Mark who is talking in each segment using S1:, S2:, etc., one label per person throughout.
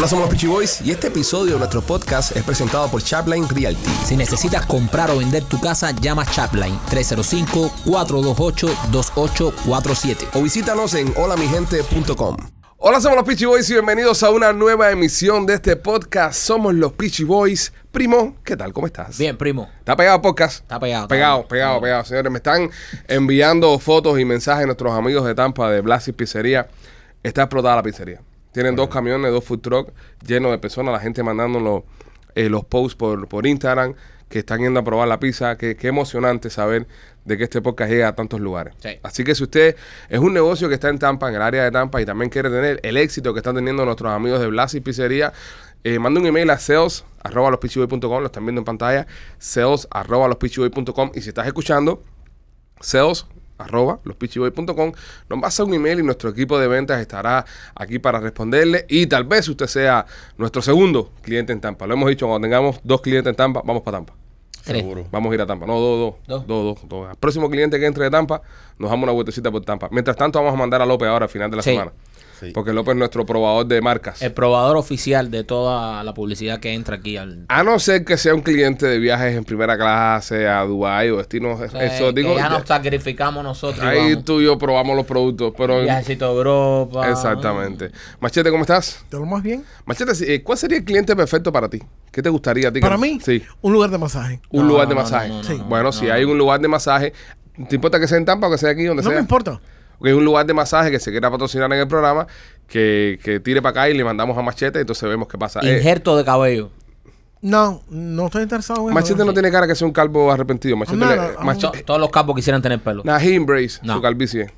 S1: Hola, somos los Peachy Boys y este episodio de nuestro podcast es presentado por Chapline Realty.
S2: Si necesitas comprar o vender tu casa, llama Chapline 305-428-2847.
S1: O visítanos en holamigente.com. Hola, somos los Peachy Boys y bienvenidos a una nueva emisión de este podcast. Somos los Peachy Boys. Primo, ¿qué tal? ¿Cómo estás?
S2: Bien, primo.
S1: ¿Está pegado el podcast?
S2: Está pegado, está
S1: Pegado,
S2: pegado.
S1: pegado, pegado. Señores, me están enviando fotos y mensajes nuestros amigos de Tampa de Blasi Pizzería. Está explotada la pizzería. Tienen dos camiones, dos food trucks llenos de personas, la gente mandándonos eh, los posts por, por Instagram que están yendo a probar la pizza. Qué, qué emocionante saber de que este podcast llega a tantos lugares.
S2: Sí.
S1: Así que si usted es un negocio que está en Tampa, en el área de Tampa, y también quiere tener el éxito que están teniendo nuestros amigos de Blasi Pizzería, eh, manda un email a sales arroba lospitchyboy.com, lo están viendo en pantalla, sales arroba lospitchyboy.com, y si estás escuchando, sales arroba lospitchyboy.com, nos va a hacer un email y nuestro equipo de ventas estará aquí para responderle y tal vez usted sea nuestro segundo cliente en Tampa. Lo hemos dicho, cuando tengamos dos clientes en Tampa, vamos para Tampa.
S2: Tres.
S3: Seguro.
S1: Vamos a ir a Tampa. No, dos, dos.
S2: Dos.
S1: Dos, dos, dos. Al próximo cliente que entre de Tampa, nos damos una vueltecita por Tampa. Mientras tanto, vamos a mandar a López ahora al final de la
S2: Sí.
S1: semana.
S3: Sí.
S1: Porque López es nuestro probador de marcas.
S2: El probador oficial de toda la publicidad que entra aquí al.
S1: A no ser que sea un cliente de viajes en primera clase a Dubái o destinos
S2: Eh,
S1: exóticos.
S2: que ya nos sacrificamos nosotros.
S1: Ahí
S2: vamos.
S1: tú y yo probamos los productos, pero...
S2: Viajecito a Europa.
S1: Exactamente. Machete, ¿cómo estás?
S4: ¿Te lo más bien?
S1: Machete, eh, ¿cuál sería el cliente perfecto para ti? ¿Qué te gustaría a ti?
S4: Para
S1: que-
S4: mí,
S1: Sí.
S4: un lugar de masaje.
S1: Un
S2: No,
S1: lugar de
S2: no, no,
S1: masaje.
S2: no, no,
S4: Sí.
S2: no,
S1: bueno,
S2: no,
S1: si
S2: no.
S1: hay un lugar de masaje, ¿te importa que sea en Tampa o que sea aquí, donde
S4: No
S1: sea?
S4: me importa.
S1: Porque hay un lugar de masaje que se quiera patrocinar en el programa, que, que tire para acá y le mandamos a Machete, entonces vemos qué pasa. Eh,
S2: Injerto de cabello.
S4: No, no estoy interesado en eso.
S1: Machete no tiene cara que sea un calvo arrepentido. Machete
S4: No, no, no.
S2: Todos los capos quisieran tener pelo.
S1: Nah, he embrace
S2: No.
S1: su calvicie.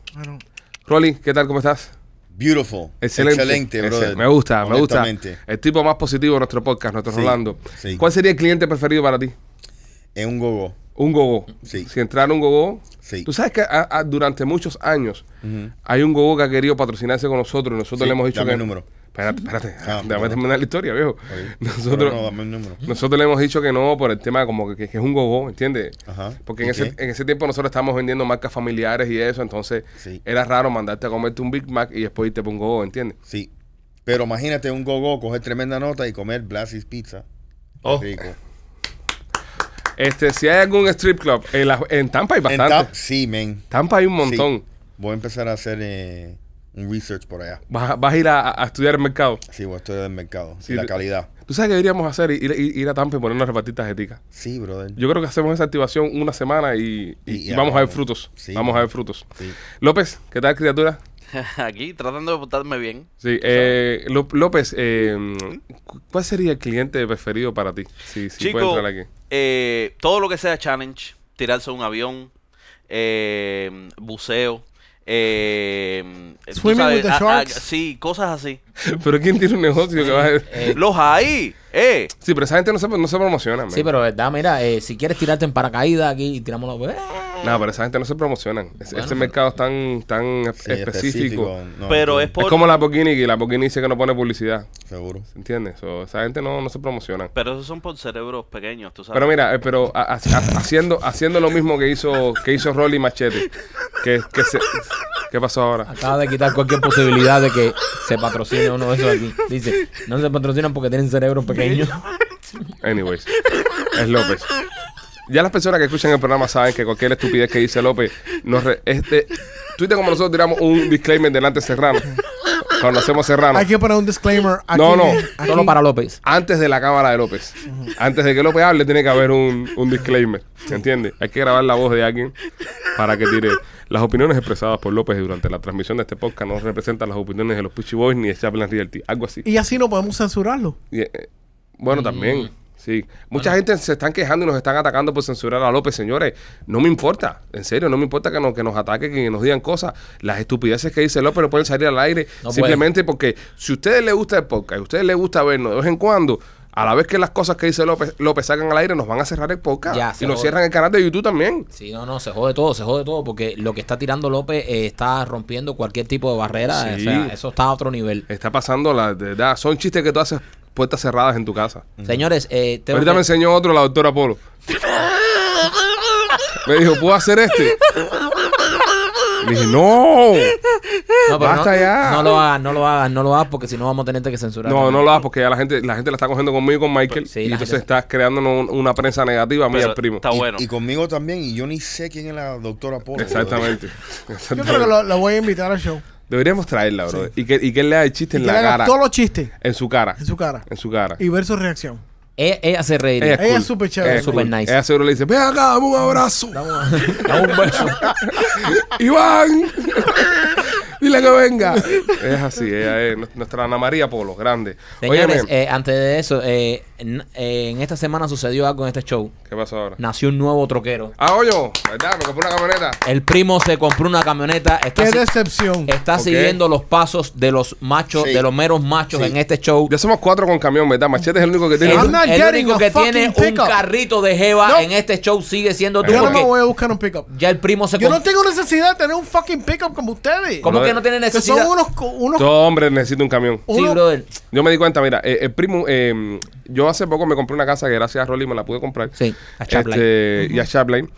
S1: Rolly, ¿qué tal? ¿Cómo estás?
S3: Beautiful.
S1: Excelente.
S3: Excelente, brother.
S1: Me gusta, me gusta. El tipo más positivo de nuestro podcast, nuestro
S3: Sí,
S1: Rolando.
S3: sí.
S1: ¿Cuál sería el cliente preferido para ti?
S3: En un gogo.
S1: Un gogo.
S3: Sí.
S1: Si entrara un gogo.
S3: Sí.
S1: Tú sabes que a- a- durante muchos años hay un gogo que ha querido patrocinarse con nosotros y nosotros
S3: Sí,
S1: le hemos dicho
S3: dame
S1: que.
S3: el número.
S1: Espérate, espérate.
S3: Ah,
S1: déjame terminar la historia, viejo.
S3: Oye,
S1: Nosotros,
S3: no, dame el número.
S1: nosotros le hemos dicho que no por el tema como que, que es un gogo, ¿entiendes?
S3: Ajá.
S1: Porque en
S3: ¿Y
S1: ese, en ese tiempo nosotros estábamos vendiendo marcas familiares y eso, entonces
S3: Sí.
S1: era raro mandarte a comerte un Big Mac y después irte por un gogo, ¿entiendes?
S3: Sí. Pero imagínate un gogo, coger tremenda nota y comer Blasis Pizza.
S1: Oh.
S3: Rico.
S1: Este, si hay algún strip club, en, la- en Tampa hay
S3: En
S1: bastante.
S3: Tam- sí, men.
S1: Tampa hay un montón.
S3: Sí. Voy a empezar a hacer eh, un research por allá.
S1: Vas, a- vas a ir a, a estudiar el mercado.
S3: Sí, voy a estudiar el mercado.
S1: Sí,
S3: y la
S1: de-
S3: calidad.
S1: ¿Tú sabes qué deberíamos hacer? Ir, ir- ir a Tampa y ponernos a repartir tarjeticas.
S3: Sí, brother.
S1: Yo creo que hacemos esa activación una semana y, y-
S3: Y-
S1: y
S3: y
S1: vamos a ver
S3: acabamos.
S1: frutos.
S3: Sí,
S1: vamos a ver frutos.
S3: Sí.
S1: López, ¿qué tal, criatura?
S5: Aquí tratando de portarme bien.
S1: Sí, eh, Ló- López, eh, cu- ¿cuál sería el cliente preferido para ti? Si, si puede
S5: Chico,
S1: entrar aquí.
S5: eh, todo lo que sea challenge, tirarse a un avión, eh, buceo, eh,
S4: Swimming with the
S5: ah, ah,
S4: sharks.
S5: sí, cosas así.
S1: Pero ¿quién tiene un negocio que va a...
S5: Los hay, eh.
S1: Sí, pero esa gente no se, no se promociona, man.
S2: sí, pero verdad, mira, eh, si quieres tirarte en paracaídas aquí y tiramos los.
S1: No, pero esa gente no se promocionan. Es-
S2: Bueno,
S1: este mercado es tan, tan
S3: Sí,
S1: específico.
S3: no,
S5: Pero es por...
S1: Es como la Lamborghini, que la Lamborghini dice que no pone publicidad.
S3: Seguro.
S1: ¿Entiendes? So, esa gente no, no se promociona.
S5: Pero esos son por cerebros pequeños, tú sabes.
S1: Pero mira, eh, pero a- a- a- haciendo, haciendo lo mismo que hizo, que hizo Rolly Machete. Que, que se, ¿Qué pasó ahora?
S2: Acaba de quitar cualquier posibilidad de que se patrocine uno de esos aquí. Dice, no se patrocinan porque tienen cerebros
S1: Anyways, es López. Ya las personas que escuchan el programa saben que cualquier estupidez que dice López, nos re- este, Twitter como nosotros tiramos un disclaimer delante de Serrano. Cuando hacemos Serrano.
S4: Hay que poner un disclaimer aquí.
S1: No, no,
S4: aquí.
S2: Solo para López.
S1: Antes de la cámara de López. Antes de que López hable, tiene que haber un, un disclaimer. ¿Entiendes? Hay que grabar la voz de alguien para que tire. Las opiniones expresadas por López durante la transmisión de este podcast no representan las opiniones de los Puchy Boys ni de Chaplin Realty. Algo así.
S4: Y así no podemos censurarlo.
S1: Y, eh, bueno, también. Sí. Mucha gente se están quejando y nos están atacando por censurar a López, señores. No me importa. En serio, no me importa que nos, que nos ataquen, que nos digan cosas. Las estupideces que dice López no pueden salir al aire
S2: No
S1: simplemente porque si a ustedes les gusta el podcast, a ustedes les gusta vernos de vez en cuando, a la vez que las cosas que dice López, López sacan al aire, nos van a cerrar el podcast.
S2: Ya,
S1: y nos
S2: jode.
S1: cierran el canal de YouTube también.
S2: Sí, no, no, se jode todo, se jode todo, porque lo que está tirando López eh, está rompiendo cualquier tipo de barrera.
S1: Sí.
S2: O sea, eso está a otro nivel.
S1: Está pasando la verdad. Son chistes que tú haces puertas cerradas en tu casa.
S2: Señores, eh, tengo
S1: Ahorita
S2: que-
S1: me enseñó otro, la doctora Polo. me dijo, ¿puedo hacer este? Le dije, no.
S2: No, pero
S1: Basta
S2: no,
S1: ya.
S2: no lo hagas, no lo hagas, no lo hagas porque si no vamos a tener que censurar.
S1: No, no lo hagas porque ya la gente, la gente la está cogiendo conmigo y con Michael.
S2: Sí,
S1: y entonces
S2: gente-
S1: estás creando un- una prensa negativa a mí y
S5: Pero
S1: al primo.
S5: Está bueno.
S3: Y, conmigo también, y yo ni sé quién es la doctora Polo.
S1: Exactamente.
S4: Yo creo que lo, lo voy a invitar al show.
S1: Deberíamos traerla, bro. Y, que, y que él le haga el chiste
S4: Y
S1: en
S4: que le
S1: la
S4: haga
S1: cara.
S4: todos los chistes
S1: En su cara.
S4: en su cara.
S1: En su cara.
S4: Y ver su reacción.
S2: Ella, ella se reiría.
S4: Ella es súper chévere.
S1: Ella es
S2: Súper
S1: cool.
S2: nice.
S1: Ella seguro le dice, ven acá, dame un abrazo.
S2: Dame un beso.
S1: Iván. Dile que venga. Es así, ella es nuestra Ana María Polo, grande.
S2: Señores,
S1: Óyeme,
S2: eh, antes de eso, eh, en, eh, en esta semana sucedió algo en este show.
S1: ¿qué pasó ahora?
S2: Nació un nuevo troquero.
S1: Ah, oye, ¿verdad? Me compré una camioneta.
S2: El primo se compró una camioneta. Está,
S4: Qué
S2: si-
S4: decepción.
S2: está
S1: Ok.
S2: siguiendo los pasos de los machos,
S3: Sí.
S2: de los meros machos
S3: Sí.
S2: en este show.
S1: Ya somos cuatro con camión, ¿verdad? Machete es el único que tiene.
S2: El,
S4: I'm not
S2: el
S4: getting
S2: único
S4: a
S2: que tiene
S4: fucking
S2: un
S4: pickup.
S2: carrito de Jeva
S4: No.
S2: en este show sigue siendo tú.
S4: Yo no me
S2: porque
S4: voy a buscar un pickup.
S2: ya el primo se
S4: Yo no tengo necesidad de tener un fucking pickup como ustedes.
S2: ¿Cómo
S1: Brother,
S2: que no tiene
S4: Que
S2: necesidad?
S4: son unos... co- unos
S1: Todo hombre necesita un camión.
S2: Sí,
S4: uno-
S2: brother.
S1: Yo me di cuenta, mira, eh, el primo, eh, yo hace poco me compré una casa que gracias a Rolly me la pude comprar.
S2: Sí, a Chapline.
S1: Este, Y a Chapline.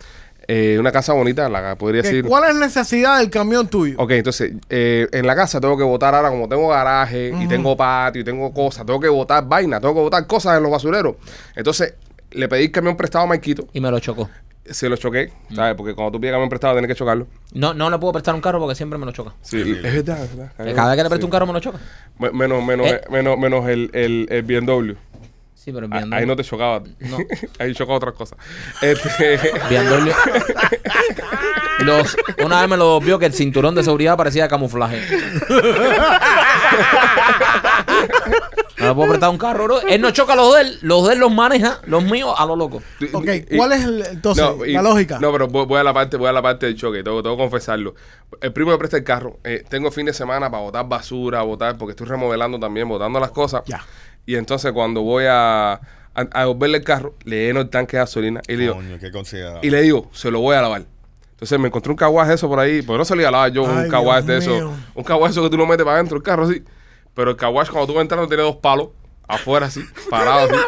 S1: Eh, una casa bonita, la podría decir.
S4: ¿Cuál es la necesidad del camión tuyo?
S1: Ok, entonces, eh, en la casa tengo que botar ahora, como tengo garaje y tengo patio y tengo cosas, tengo que botar vaina, tengo que botar cosas en los basureros. Entonces, le pedí el camión prestado a Maikito,
S2: Y me lo chocó.
S1: se lo choqué, ¿sabes? Porque cuando tú pides camión prestado tienes que chocarlo.
S2: No, no le puedo prestar un carro porque siempre me lo choca.
S1: Sí, es verdad, es verdad.
S2: Cada vez que le
S1: Sí.
S2: presto un carro me lo choca.
S1: Me- Menos, menos,
S2: Eh.
S1: menos, menos el, el, el BMW.
S2: Sí, pero
S1: Ah. Ahí no te chocaba.
S2: No.
S1: Ahí chocaba otras cosas. Este.
S2: Los, una vez me lo vio que el cinturón de seguridad parecía camuflaje. No le puedo prestar un carro, bro. Él no choca los de él, los de él los maneja, los míos a lo loco.
S4: Ok,
S1: y-
S4: ¿cuál es el- entonces
S1: No, y-
S4: la lógica?
S1: No, pero voy, voy a la parte, voy a la parte del choque, tengo, tengo que confesarlo. El primo me presta el carro. eh, tengo fin de semana para botar basura, botar, porque estoy remodelando también, botando las cosas.
S4: Ya.
S1: Y entonces cuando voy a, a, a el carro, le lleno el tanque de gasolina y le digo,
S3: Coño, qué considerado.
S1: y le digo, se lo voy a lavar. Entonces me encontré un caguaje eso por ahí, porque no se lo iba a lavar yo un
S4: Ay,
S1: caguaje de
S4: Dios
S1: eso. Un caguaje eso que tú lo metes para adentro del carro así. Pero el caguaje cuando tú vas entrando tiene dos palos afuera así, parados así.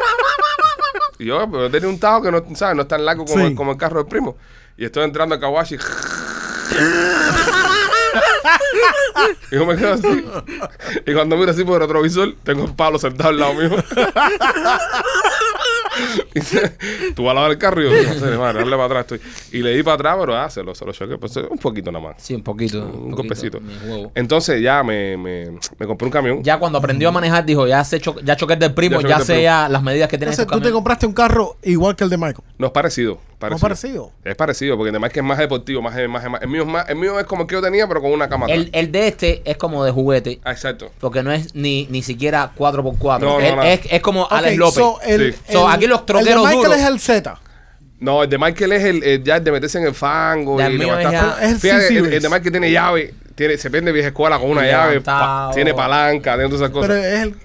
S1: Y yo, pero yo tenía un tajo que no, ¿sabes? no es tan largo como,
S4: Sí.
S1: el, como el carro del primo. Y estoy entrando al Kawashi. y yo me quedo así. Y cuando miro así por el retrovisor, tengo el palo sentado al lado mío. y dice, tú vas a lavar el carro y yo, no sé, madre, dale para atrás estoy. Y le di para atrás, pero ah, se lo, se lo choqué. Pues, un poquito nada más.
S2: Sí, un poquito.
S1: Un
S2: poquito,
S1: golpecito. Entonces ya me, me, me compré un camión.
S2: Ya cuando aprendió a manejar, dijo, ya sé cho- ya choqué del primo,
S1: Ya
S2: ya,
S1: del
S2: sé
S1: primo.
S2: ya las medidas que tiene
S4: Entonces tú te compraste un carro igual que el de Michael.
S1: No es parecido.
S4: ¿No
S1: parecido.
S4: parecido?
S1: Es parecido, porque además que es más deportivo, más, más, más- el, mío es más, el mío es como el que yo tenía, pero con una cama atrás.
S2: El, el de este es como de juguete,
S1: Ah, exacto.
S2: porque no es ni, ni siquiera 4x4.
S1: No, no,
S2: Él-
S1: no.
S2: es, es como Alex López.
S4: so, el,
S1: Sí.
S2: So, aquí los troqueros
S4: El de Michael
S2: duros.
S4: es el Z.
S1: No, el de Michael es el, el- ya el de meterse en el fango.
S2: El
S1: y levantar
S2: es
S1: Fíjate, el, el de Michael tiene llave, tiene, se prende vieja escuela con una
S2: Y
S1: llave, pa- tiene palanca, tiene todas esas cosas.
S4: Pero es el...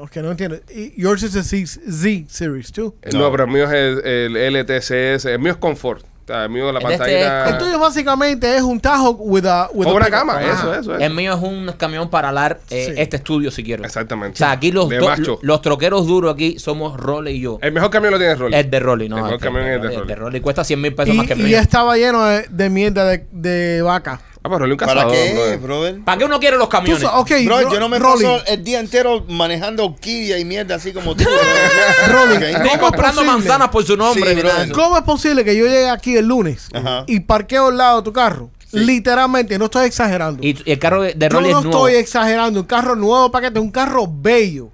S4: Ok, no entiendo. Y yours is a Z, Z series, too.
S1: Eh, no. pero el mío es el, el LTCS, el mío es confort. O sea, el mío la
S2: El de este
S1: pantalla.
S2: es
S4: El tuyo básicamente es un Tajo with a... With
S1: Con
S4: a
S1: una cama,
S4: Ajá.
S1: eso, eso, eso.
S2: El mío es un camión para alar eh,
S4: Sí.
S2: este estudio, si quiero.
S1: Exactamente.
S2: O sea, aquí los,
S1: macho.
S2: los troqueros duros aquí somos Rolly y yo.
S1: El mejor camión lo tiene Rolly.
S2: Es de Rolly, no.
S1: El mejor
S2: este,
S1: camión es de
S2: Rolly,
S1: Rolly.
S2: de Rolly cuesta 100 mil pesos más que el
S4: Y, y
S2: mío.
S4: estaba lleno de, de mierda de, de vaca.
S1: Ah, pero Rolly un
S3: ¿Para qué,
S1: brother.
S3: brother?
S2: ¿Para qué uno quiere los camiones?
S3: Bro,
S4: Ro-
S3: yo no me
S4: Rolly,
S3: paso el día entero manejando orquídea y mierda así como tú.
S4: Rolly, ¿cómo es
S2: comprando
S4: posible?
S2: manzanas por su nombre.
S3: Sí.
S4: ¿Cómo es posible que yo llegue aquí el lunes
S3: Ajá.
S4: y parqueo al lado de tu carro? Literalmente, no estoy exagerando.
S2: Y y el carro de
S4: yo
S2: Rolly
S4: no
S2: es nuevo.
S4: estoy exagerando. Un carro nuevo paquete, un carro bello.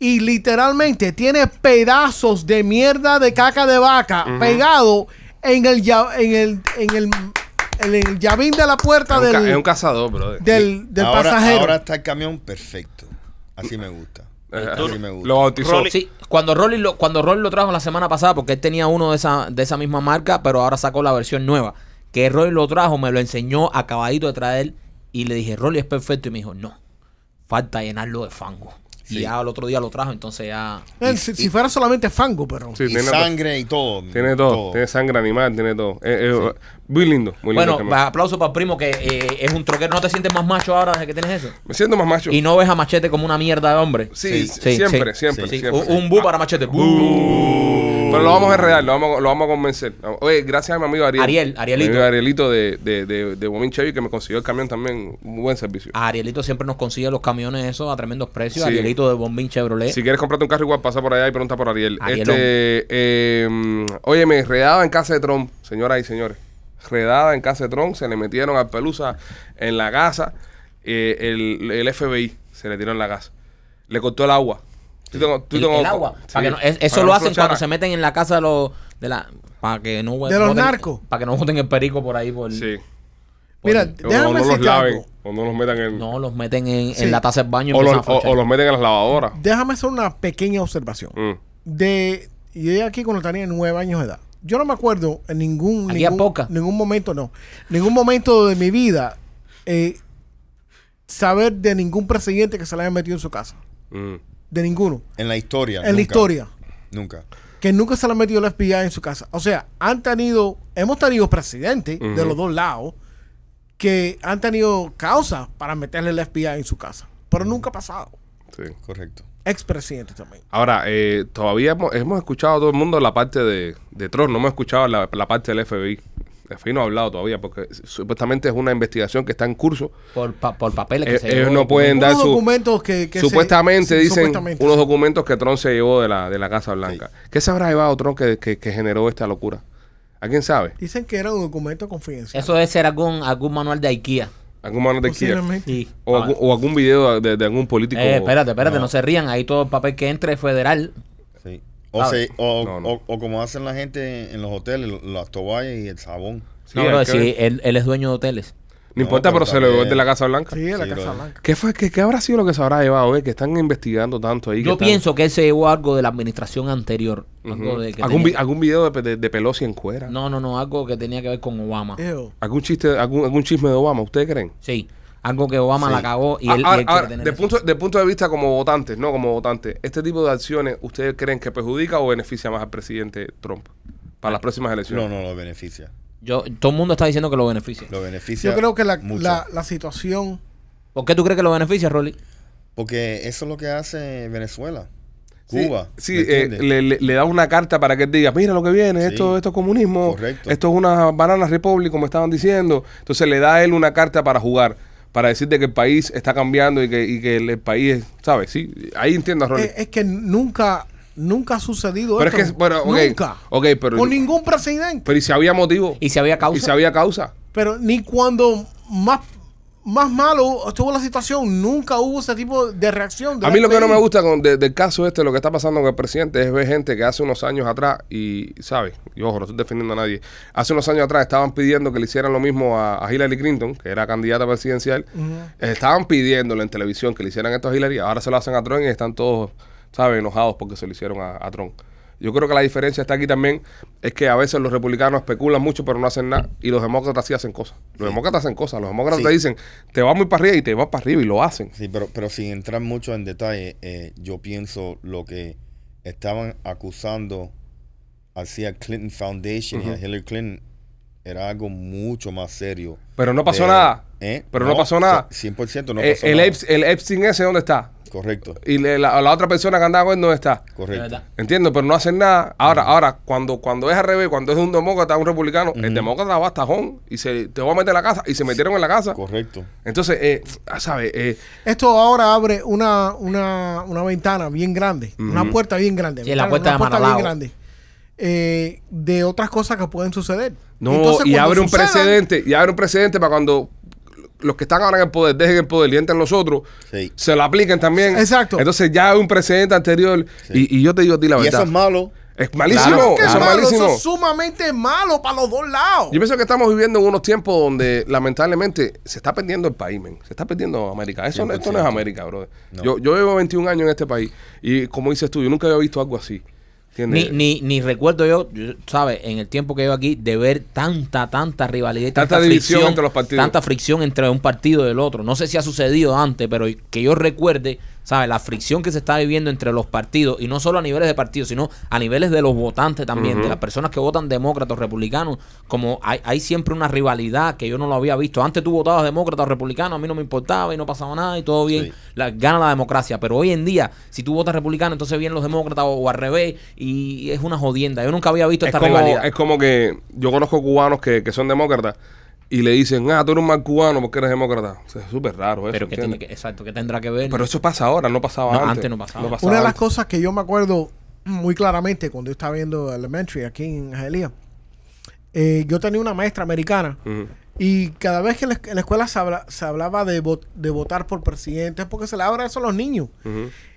S4: Y literalmente tiene pedazos de mierda de caca de vaca pegado en el, lla- en el, en el, en el llavín de la puerta
S1: Es un, ca-
S4: del,
S1: es un cazador, brother.
S4: del, del
S3: ahora,
S4: pasajero.
S3: ahora está el camión perfecto. Así me gusta.
S1: Eh,
S3: Así me gusta.
S1: Lo bautizó.
S5: Rolly-
S2: Sí, cuando Rolly lo, cuando Rolly lo trajo la semana pasada, porque él tenía uno de esa, de esa misma marca, pero ahora sacó la versión nueva. Que Rolly lo trajo, me lo enseñó acabadito de traer y le dije, Rolly es perfecto. Y me dijo, no, falta llenarlo de fango. Y ya el otro día lo trajo, entonces ya.
S4: Eh, si, si fuera solamente fango, pero.
S1: Sí,
S3: Y
S1: tiene,
S3: sangre y todo.
S1: tiene todo. Tiene sangre animal, tiene todo. Eh, eh, Muy lindo, muy lindo.
S2: Bueno, aplauso para el primo que eh, es un troquero. ¿No te sientes más macho ahora desde que tienes eso?
S1: Me siento más macho.
S2: Y no ves a Machete como una mierda de hombre.
S1: Sí,
S3: Sí,
S1: siempre,
S2: sí,
S1: siempre,
S2: Sí,
S1: siempre.
S2: Un, un bu para Machete. Bu.
S1: Pero lo vamos a enredar, lo vamos, lo vamos a convencer. Oye, gracias a mi amigo Ariel.
S2: Ariel, Arielito.
S1: Mi amigo Arielito de, de, de, de Chevy que me consiguió el camión también. Muy buen servicio.
S2: A Arielito siempre nos consigue los camiones esos a tremendos precios.
S1: Sí.
S2: Arielito de Bombín Chevrolet.
S1: Si quieres comprarte un carro igual, pasa por allá y pregunta por Ariel.
S2: Arielón.
S1: Este, eh, óyeme, redada en casa de Trump, señoras y señores. Redada en casa de Trump, se le metieron al Pelusa en la casa. eh, el, el FBI se le tiró en la casa. Le cortó el agua. Tú tengo- tú
S2: el,
S1: tengo-
S2: el agua.
S1: sí,
S2: para que no- es-
S1: para
S2: eso lo hacen cuando se meten en la casa de los. De la, para que no
S4: De los
S2: boten-
S4: narcos.
S2: Para que no voten el perico por ahí. Por,
S1: Sí.
S4: Mira,
S1: O
S4: déjame
S1: no los laven,
S4: algo.
S1: o no los metan en.
S2: No los meten en,
S4: Sí.
S2: en la taza del baño
S1: o, los, o- o meten en las lavadoras.
S4: Déjame hacer una pequeña observación.
S1: Mm.
S4: De, yo llegué aquí cuando tenía nueve años de edad. Yo no me acuerdo en ningún,
S2: Aquí
S4: ningún,
S2: poca.
S4: ningún momento, no. Ningún momento de mi vida eh, saber de ningún presidente que se le haya metido en su casa.
S1: Mm.
S4: De ninguno.
S3: En la historia.
S4: En la
S3: nunca.
S4: historia.
S3: Nunca.
S4: Que nunca se le ha metido el FBI en su casa. O sea, han tenido, hemos tenido presidentes de los dos lados que han tenido causa para meterle el FBI en su casa. Pero nunca ha pasado.
S1: Sí.
S3: Correcto.
S4: Expresidente también.
S1: Ahora, eh, todavía hemos, hemos escuchado a todo el mundo la parte de, de Trump, no hemos escuchado la, la parte del FBI. El FBI no ha hablado todavía porque supuestamente es una investigación que está en curso.
S2: Por, pa- por papeles que
S1: Eh,
S2: se
S1: ellos
S2: llevó.
S1: no pueden dar
S4: Unos
S1: su...
S4: documentos que,
S1: supuestamente dicen
S4: supuestamente.
S1: unos documentos que Trump se llevó de la, de la Casa Blanca. ¿Qué se habrá llevado Trump que, que- que generó esta locura? ¿A quién sabe?
S4: Dicen que era un documento confidencial.
S2: Eso debe ser algún, algún manual de IKEA.
S1: ¿Algún mano de?
S4: Posiblemente.
S2: Sí.
S1: O, algún, o algún video de, de algún político.
S2: Eh, espérate, espérate, no.
S3: No.
S2: se rían. Ahí todo el papel que entre es federal.
S3: O, se- o,
S1: No, no.
S3: o- o como hacen la gente en los hoteles, las toallas y el jabón.
S1: Sí,
S2: no,
S1: que
S2: si él, él es dueño de hoteles.
S1: No importa,
S3: No,
S1: pero,
S3: pero
S1: se lo llevó de la Casa Blanca.
S4: Sí, en la
S3: Sí,
S4: Casa. Blanca.
S1: ¿Qué, fue, qué, qué habrá sido lo que se habrá llevado? eh? Que están investigando tanto ahí. que
S2: Yo
S1: están-
S2: pienso que él se llevó algo de la administración anterior.
S1: Ujú.
S2: algo de que
S1: ¿Algún,
S2: tenía-
S1: vi- algún video de, de, de Pelosi en cuera.
S2: No, no, no, algo que tenía que ver con Obama.
S4: Ew.
S1: ¿Algún chiste, algún, algún chisme de Obama? ¿Ustedes creen?
S2: Sí, algo que Obama
S3: Sí.
S2: la cagó y
S1: Ah,
S2: él, y
S1: ahora,
S2: él quiere
S1: ahora,
S2: tener
S1: de,
S2: eso.
S1: punto, de punto de vista como votantes, no como votantes, ¿este tipo de acciones ustedes creen que perjudica o beneficia más al presidente Trump para las próximas elecciones?
S3: No, no lo beneficia.
S2: Yo, todo el mundo está diciendo que lo beneficia.
S3: Lo beneficia.
S4: Yo creo que la,
S3: mucho.
S4: la, la situación.
S2: ¿Por qué tú crees que lo beneficia, Rolly?
S3: Porque eso es lo que hace Venezuela. Cuba.
S1: Sí,
S3: ¿me
S1: eh, le, le- le da una carta para que él diga, mira lo que viene,
S3: Sí.
S1: esto, esto es comunismo,
S3: Correcto.
S1: esto es una banana republic, como estaban diciendo. Entonces le da a él una carta para jugar, para decir de que el país está cambiando y que, y que el, el país, es- ¿sabes? Sí, ahí entiendo a Rolly.
S4: Es, es que nunca, nunca ha sucedido
S1: Pero es que, bueno, ok,
S4: nunca.
S1: ok, pero,
S4: Con ningún presidente.
S1: pero ¿y si había motivo?
S2: ¿Y si había causa?
S1: ¿Y si había causa?
S4: Pero ni cuando más, más malo estuvo la situación, nunca hubo ese tipo de reacción.
S1: A mí lo que no me gusta con, de- del caso este, lo que está pasando con el presidente, es ver gente que hace unos años atrás, y, ¿sabes? Y ojo, no estoy defendiendo a nadie, hace unos años atrás estaban pidiendo que le hicieran lo mismo a, a Hillary Clinton, que era candidata presidencial, estaban pidiéndole en televisión que le hicieran esto a Hillary, ahora se lo hacen a Trump y están todos, ¿sabes? Enojados porque se lo hicieron a, a Trump. Yo creo que la diferencia está aquí también, es que a veces los republicanos especulan mucho pero no hacen nada, y los demócratas sí hacen cosas. Los demócratas hacen cosas, los demócratas
S3: Sí.
S1: te dicen, te vas muy para arriba y te vas para arriba y lo hacen.
S3: Sí, pero, pero sin entrar mucho en detalle, eh, yo pienso lo que estaban acusando hacia Clinton Foundation y a Hillary Clinton era algo mucho más serio.
S1: Pero no pasó
S3: Eh,
S1: nada.
S3: ¿eh?
S1: Pero no, pasó nada.
S3: 100% no
S1: Eh,
S3: pasó
S1: el,
S3: nada.
S1: Eps- el Epstein ese, ¿dónde está?
S3: Correcto,
S1: Y le- la, la otra persona que andaba con él, ¿dónde está?
S3: Correcto.
S1: Entiendo, pero no hacen nada. Ahora, ahora cuando, cuando es al revés, cuando es un demócrata, un republicano, el demócrata va hasta tajón y se te va a meter en la casa y se metieron en la casa.
S3: Correcto.
S1: Entonces, eh, ¿sabes? Eh,
S4: Esto ahora abre una, una, una ventana bien grande, una puerta bien grande.
S2: Sí, la puerta
S4: una
S2: de
S4: puerta bien grande. Eh, de otras cosas que pueden suceder.
S1: no,
S4: Entonces,
S1: y abre un precedente, y abre un precedente para cuando los que están ahora en el poder dejen el poder y entren los otros,
S3: Sí.
S1: se lo apliquen también.
S4: Exacto.
S1: Entonces ya hay un precedente anterior.
S3: Sí.
S1: Y, y yo te digo a ti la
S3: Y
S1: verdad.
S3: eso es malo.
S1: es malísimo,
S2: Claro,
S4: que
S1: eso
S4: es
S1: malísimo.
S4: eso es sumamente malo para los dos lados.
S1: Yo pienso que estamos viviendo en unos tiempos donde lamentablemente se está perdiendo el país, men. Se está perdiendo América. Eso, no- esto no es
S3: 100%.
S1: América, bro.
S3: No.
S1: Yo, yo llevo 21 años en este país y como dices tú, yo nunca había visto algo así.
S2: Ni, ni, ni recuerdo yo, yo, ¿sabes? En el tiempo que llevo aquí, de ver tanta, tanta rivalidad
S1: Tanta
S2: tanta,
S1: división
S2: fricción,
S1: entre los partidos.
S2: Tanta fricción entre un partido y el otro. No sé si ha sucedido antes, pero que yo recuerde, ¿sabes? La fricción que se está viviendo entre los partidos, y no solo a niveles de partidos, sino a niveles de los votantes también, de las personas que votan demócratas o republicanos, como hay, hay siempre una rivalidad que yo no lo había visto. Antes tú votabas demócrata o republicano, a mí no me importaba y no pasaba nada y todo bien,
S3: Sí.
S2: la, gana la democracia. Pero hoy en día, si tú votas republicano, entonces vienen los demócratas o, o al revés, y es una jodienda. Yo nunca había visto
S1: Es
S2: esta
S1: como,
S2: rivalidad.
S1: es como que yo conozco cubanos que, que son demócratas y le dicen, ah, tú eres un mal cubano porque eres demócrata. O sea, es súper raro eso.
S2: pero que tiene que, exacto, que tendrá que ver.
S1: Pero eso pasa ahora, no pasaba
S2: No,
S1: antes.
S2: antes no pasaba.
S4: Una de las
S1: antes.
S4: cosas que yo me acuerdo muy claramente cuando yo estaba viendo Elementary aquí en Jalía, eh, yo tenía una maestra americana
S1: Ujú.
S4: y cada vez que en la, escuela se, habla- se hablaba de, vo- de votar por presidente es porque se le habla eso a los niños.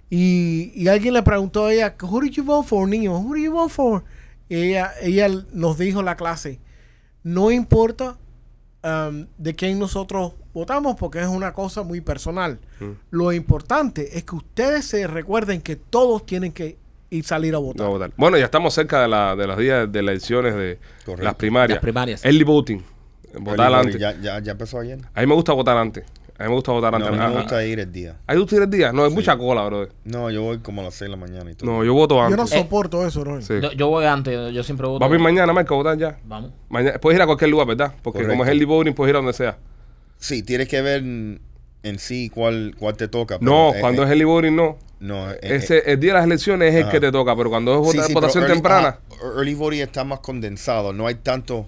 S4: Y alguien le preguntó a ella, who did you vote for, niño? Who did you vote for? Y ella, ella nos dijo en la clase, no importa um, de quién nosotros votamos porque es una cosa muy personal.
S1: Mm.
S4: Lo importante es que ustedes se recuerden que todos tienen que ir salir a
S1: No
S4: votar.
S1: votar. Bueno, ya estamos cerca de, la, de los días de las elecciones de
S3: Correcto.
S1: las primarias.
S2: Las primarias.
S1: Early voting. Votar
S3: Early
S1: antes.
S3: voting, Ya, ya, ya empezó ayer.
S1: A mí me gusta votar antes. A mí me gusta votar
S3: No,
S1: antes.
S3: a mí me gusta ir el día.
S1: ¿Ahí tú tienes día? No, es mucha cola, brother.
S3: No, yo voy como a las 6 de la mañana y todo.
S1: No, yo voto
S4: Yo
S1: antes.
S4: no soporto eso, ¿no?
S1: Sí.
S2: Yo, yo voy antes, yo siempre voto.
S1: Va a ir mañana, Marco, a votar ya.
S2: Vamos.
S1: Mañana, puedes ir a cualquier lugar, ¿verdad? Porque como es early voting, puedes ir a donde sea.
S3: Sí, tienes que ver en, sí cuál, cuál te toca.
S1: No,
S3: eh,
S1: cuando
S3: eh,
S1: es early voting, no.
S3: No, eh,
S1: Ese, el día de las elecciones es el que te toca, pero cuando es
S3: sí,
S1: vota-
S3: sí,
S1: votación
S3: pero early-
S1: temprana,
S3: ah, early voting está más condensado. No hay tanto.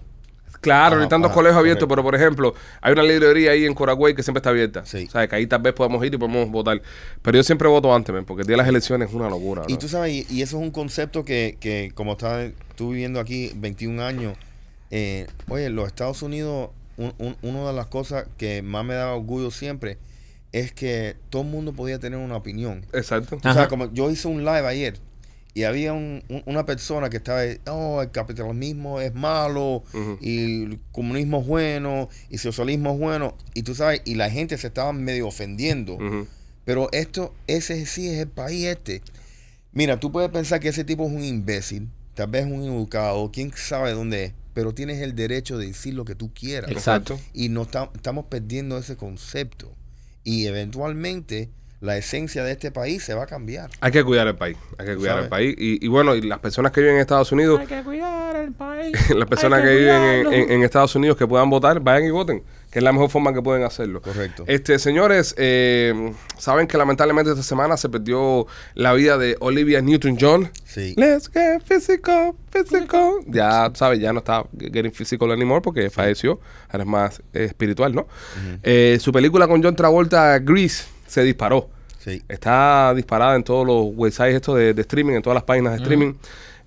S1: Claro,
S3: Ajá,
S1: hay tantos
S3: ajá,
S1: colegios abiertos, pero por ejemplo, hay una librería ahí en Coragüey que siempre está abierta.
S3: Sí.
S1: O sea, que ahí tal vez podemos ir y podemos votar. Pero yo siempre voto antes, man, porque el día de las elecciones es una locura.
S3: Y
S1: ¿no?
S3: tú sabes, y, y eso es un concepto que, que como estás tú viviendo aquí 21 años, eh, oye, los Estados Unidos, un- un- una de las cosas que más me da orgullo siempre es que todo el mundo podía tener una opinión.
S1: Exacto.
S3: O sea, como yo hice un live ayer y había un- un- una persona que estaba, oh, el capitalismo es malo y el comunismo es bueno y el socialismo es bueno y tú sabes, y la gente se estaba medio ofendiendo. Pero esto, ese sí es el país este. Mira, tú puedes pensar que ese tipo es un imbécil, tal vez un educado, quién sabe dónde es, pero tienes el derecho de decir lo que tú quieras.
S2: Exacto.
S3: Y no ta- estamos perdiendo ese concepto. Y eventualmente la esencia de este país se va a cambiar.
S1: Hay que cuidar el país. Hay que cuidar
S3: ¿Sabes?
S1: el país. Y, y bueno, y las personas que viven en Estados Unidos,
S2: Hay que cuidar el país.
S1: las personas
S2: Hay
S1: que,
S2: que
S1: viven en,
S2: cuidarlo.
S1: en- en Estados Unidos que puedan votar, vayan y voten, que es la mejor forma que pueden hacerlo.
S3: Correcto.
S1: Este, señores, eh, saben que lamentablemente esta semana se perdió la vida de Olivia Newton-John.
S3: Sí.
S1: Let's get physical, physical. Ya, sabes, ya no está getting physical anymore porque falleció. Ahora es más eh, espiritual, ¿no? Eh, su película con John Travolta, Grease, se disparó.
S3: Sí.
S1: Está disparada en todos los websites estos de, de streaming, en todas las páginas de streaming.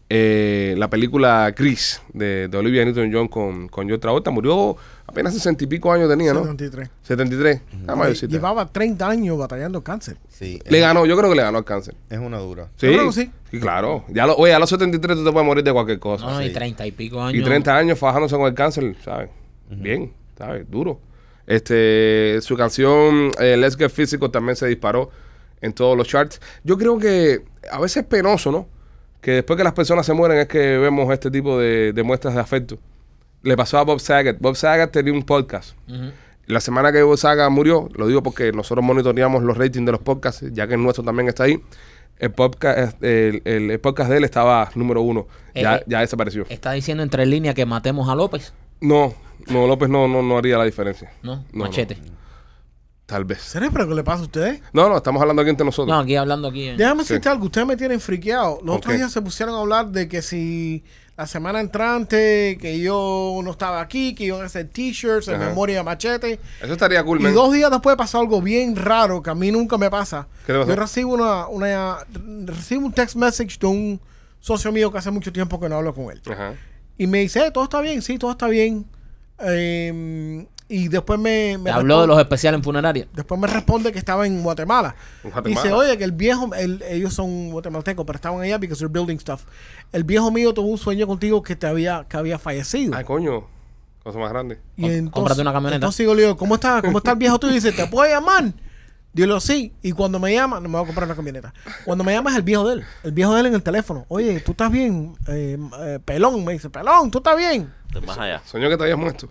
S1: Eh, la película Grease de, de Olivia Newton-John con, con John Travolta murió apenas sesenta y pico años tenía, ¿no?
S4: 73.
S1: 73. Ah, mayorcita.
S4: Llevaba 30 años batallando cáncer.
S3: Sí.
S1: Le
S3: es,
S1: ganó, yo creo que le ganó el cáncer.
S3: es una dura.
S1: Sí,
S4: Yo creo que sí.
S1: Sí, claro. Ya lo, oye, a los 73 tú te puedes morir de cualquier cosa.
S2: No, y
S3: Sí.
S2: treinta y pico años.
S1: Y 30 años fajándose con el cáncer, ¿sabes? Bien, ¿sabes? Duro. Este, su canción eh, Let's Get Physical también se disparó en todos los charts. Yo creo que a veces es penoso, ¿no? Que después que las personas se mueren es que vemos este tipo de, de muestras de afecto. Le pasó a Bob Saget. Bob Saget tenía un podcast. La semana que Bob Saget murió, lo digo porque nosotros monitoreamos los ratings de los podcasts, ya que el nuestro también está ahí. El podcast, el, el- el podcast de él estaba número uno. Ya,
S2: Eh,
S1: ya desapareció.
S2: Está diciendo entre líneas que matemos a López.
S1: No, no, López no, no, no haría la diferencia.
S2: No,
S1: No,
S2: machete.
S1: Tal vez.
S4: ¿Será pero qué le pasa a ustedes?
S1: No, no, estamos hablando aquí entre nosotros.
S2: No, aquí hablando aquí. eh.
S4: Déjame
S1: Sí.
S4: decirte algo, ustedes me tienen friqueado. Los otros
S1: Ok.
S4: días se pusieron a hablar de que si la semana entrante, que yo no estaba aquí, que iban a hacer t-shirts en
S1: Ajá.
S4: memoria de machete.
S1: Eso estaría cool,
S4: Y
S1: man.
S4: dos días después pasó algo bien raro que a mí nunca me pasa.
S1: ¿Qué te pasó?
S4: Yo recibo una, una recibo un text message de un socio mío que hace mucho tiempo que no hablo con él.
S1: Ajá.
S4: Y me dice, "Eh, todo está bien, sí, todo está bien. Eh, y después me,
S2: habló de los especiales en funeraria.
S4: Después me responde que estaba en Guatemala.
S1: En Guatemala.
S4: Dice, oye, que el viejo, el- ellos son guatemaltecos, pero estaban allá because they're building stuff. El viejo mío tuvo un sueño contigo que te había, que había fallecido.
S1: Ay, coño. Cosa más grande.
S4: y
S2: Com-
S4: entonces,
S2: cómprate una camioneta.
S4: Entonces digo, le digo, ¿cómo está, ¿cómo está el viejo tú? Y dice, ¿te puedo llamar? Dilo sí. Y cuando me llama, no me voy a comprar una camioneta. Cuando me llama es el viejo de él. El viejo de él en el teléfono. Oye, ¿tú estás bien? Eh, eh, pelón, me dice, pelón, ¿tú estás bien?
S5: Más allá.
S1: Soñó que te habías muerto.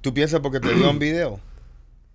S3: ¿Tú piensas porque te dio un video?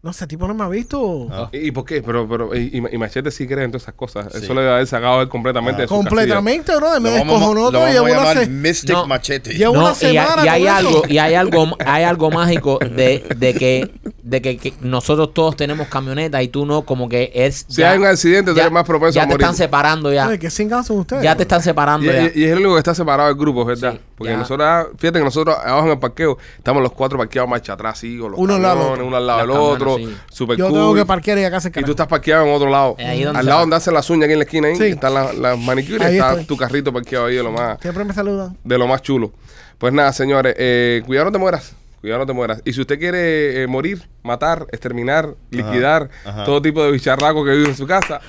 S4: No, ese tipo no me ha visto.
S3: Ah.
S1: ¿Y, por qué? Pero, pero, y, y- Machete sí cree en todas esas cosas.
S3: Sí.
S1: Eso le debe haber sacado a él completamente
S3: Ah.
S1: de su
S4: Completamente, bro. Me descojonó
S3: lo
S4: todo.
S3: vamos
S4: Llevo
S3: a
S4: una,
S3: llamar
S4: se-
S3: Mystic
S2: No.
S3: Machete.
S4: Llevo una
S2: y hay, y hay algo y hay algo hay algo mágico de, de que de que, que nosotros todos tenemos camionetas y tú no como que es
S1: Si hay un accidente, tú eres más propenso
S2: ya
S1: a
S2: te
S1: morir.
S2: están separando ya
S4: Ay, ¿Qué cingados son ustedes?
S2: ya te están separando
S1: Y,
S2: ya
S1: y- y es el único que está separado del grupo, ¿verdad?
S2: Sí,
S1: Porque
S2: ya.
S1: nosotros, ah, fíjate que nosotros abajo en el parqueo estamos los cuatro parqueados marcha atrás, sí, con los
S4: Uno al lado
S1: uno al lado
S2: Los
S1: del otro,
S2: camiones, sí.
S1: super
S4: Yo
S1: cool.
S4: tengo que parquear y acá se
S1: y tú estás parqueado en otro lado.
S2: Eh, ahí donde
S1: Al lado
S2: va.
S1: donde hacen las uñas aquí en la esquina ahí,
S4: Sí.
S1: están las, las manicures,
S4: Ahí
S1: está
S4: estoy.
S1: tu carrito parqueado ahí de lo más,
S4: Siempre me saludan.
S1: de lo más chulo. Pues nada, señores, eh, cuidado no te mueras. Cuidado no te mueras. Y si usted quiere eh, morir, matar, exterminar, liquidar
S3: ajá.
S1: todo tipo de bicharraco que vive en su casa,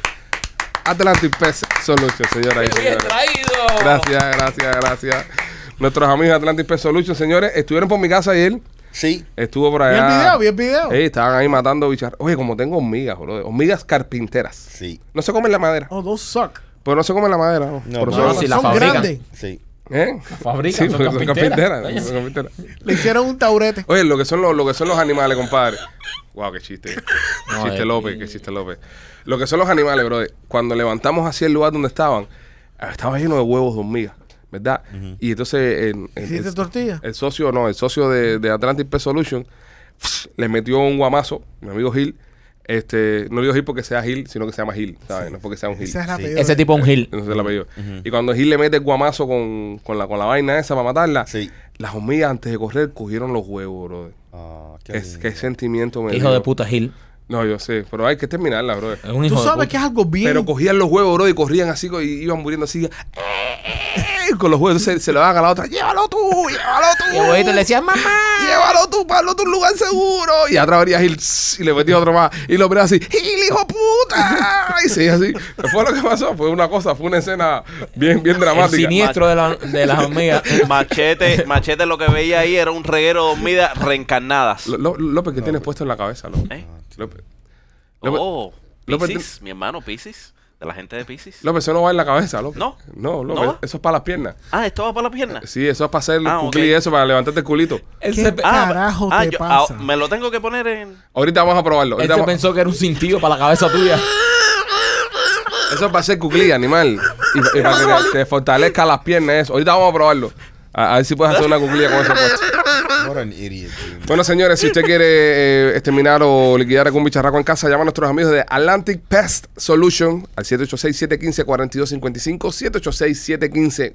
S1: Atlantic Pest Solution, señoras y
S2: ¡Qué bien
S1: señores.
S2: traído!
S1: Gracias, gracias, gracias. Nuestros amigos de Atlantic Pest Solution, señores, estuvieron por mi casa ayer.
S3: Sí.
S1: Estuvo por
S4: Vi el
S1: allá.
S4: video, vi el video.
S1: Ey, estaban ahí matando bicharracos. Oye, como tengo hormigas, bro. Hormigas carpinteras.
S3: Sí.
S1: No se comen la madera.
S4: Oh, those suck.
S1: Pero no se comen la madera, ¿no?
S3: No,
S1: Por
S3: no,
S2: si la
S4: son
S2: fabrican.
S4: grandes.
S3: Sí.
S1: ¿Eh?
S2: fabrican,
S1: Sí,
S2: son carpinteras.
S1: son carpinteras.
S4: Le hicieron un taurete.
S1: Oye, lo que son los, lo que son los animales, compadre. Wow, qué chiste.
S2: No,
S1: chiste
S2: eh,
S1: López, qué chiste López. Lo que son los animales, bro. Cuando levantamos hacia el lugar donde estaban, estaba lleno de huevos de hormigas, ¿verdad? Y entonces en- en-
S4: ¿Hiciste
S1: el,
S4: tortilla?
S1: el socio, no, el socio de, de Atlantic Pest Solution le metió un guamazo, mi amigo Gil. Este, no digo Gil porque sea Gil, sino que se llama Gil, ¿sabes? No porque sea un Gil.
S4: Ese es el
S3: Sí.
S4: apellido
S2: ese
S4: de-
S2: tipo es un gil
S1: Ese es el apellido. Y cuando Gil le mete el guamazo con, con, la, con la vaina esa para matarla,
S3: Sí.
S1: las hormigas antes de correr cogieron los huevos, bro.
S3: Ah, qué lindo.
S1: qué sentimiento me
S2: hijo
S1: dio.
S2: de puta gil
S1: No, yo sé, pero hay que terminarla, bro.
S2: es
S4: Tú
S2: de
S4: sabes que es algo bien.
S1: Pero cogían los huevos, bro, y corrían así y iban muriendo así. Con los huevos, entonces se lo daban a la otra. Llévalo tú, llévalo tú.
S2: y el abuelito le decía mamá
S1: Llévalo tú, para a un lugar seguro. Y atrás venía Gil y le metía otro más. Y lo miraba así, Gil, hijo de puta. Y seguía así. ¿Qué fue lo que pasó? Fue una cosa, fue una escena bien, bien
S2: el
S1: dramática.
S2: siniestro de, la- de las hormigas
S5: Machete, machete lo que veía ahí era un reguero de hormigas reencarnadas.
S1: López, ¿qué tienes puesto en la cabeza, López?
S5: ¿Eh?
S1: López. López,
S5: Oh,
S1: López,
S5: Piscis, mi hermano Piscis, de la gente de Piscis.
S1: López, eso no va en la cabeza, López.
S5: No.
S1: No, López, eso es para las piernas.
S5: Ah, esto va para la pierna.
S1: Sí, eso es para hacer el
S5: Ah,
S1: cuclí eso, para levantarte el culito.
S4: ¿Qué
S2: se,
S5: Ah,
S4: carajo
S5: ah,
S4: te
S5: yo-
S4: pasa?
S5: ah, me lo tengo que poner en.
S1: Ahorita vamos a probarlo.
S2: él
S1: Ahorita
S2: se
S1: vamos-
S2: pensó que era un cintillo para la cabeza tuya
S1: Eso es para hacer cuclí, animal. Y, y para que te, te fortalezca las piernas. Eso. Ahorita vamos a probarlo. A, a ver si puedes hacer una cuclilla con eso puesto.
S3: What idiot.
S1: Bueno, señores, si usted quiere eh, exterminar o liquidar algún bicharraco en casa, llama a nuestros amigos de Atlantic Pest Solution al 786-715-4255.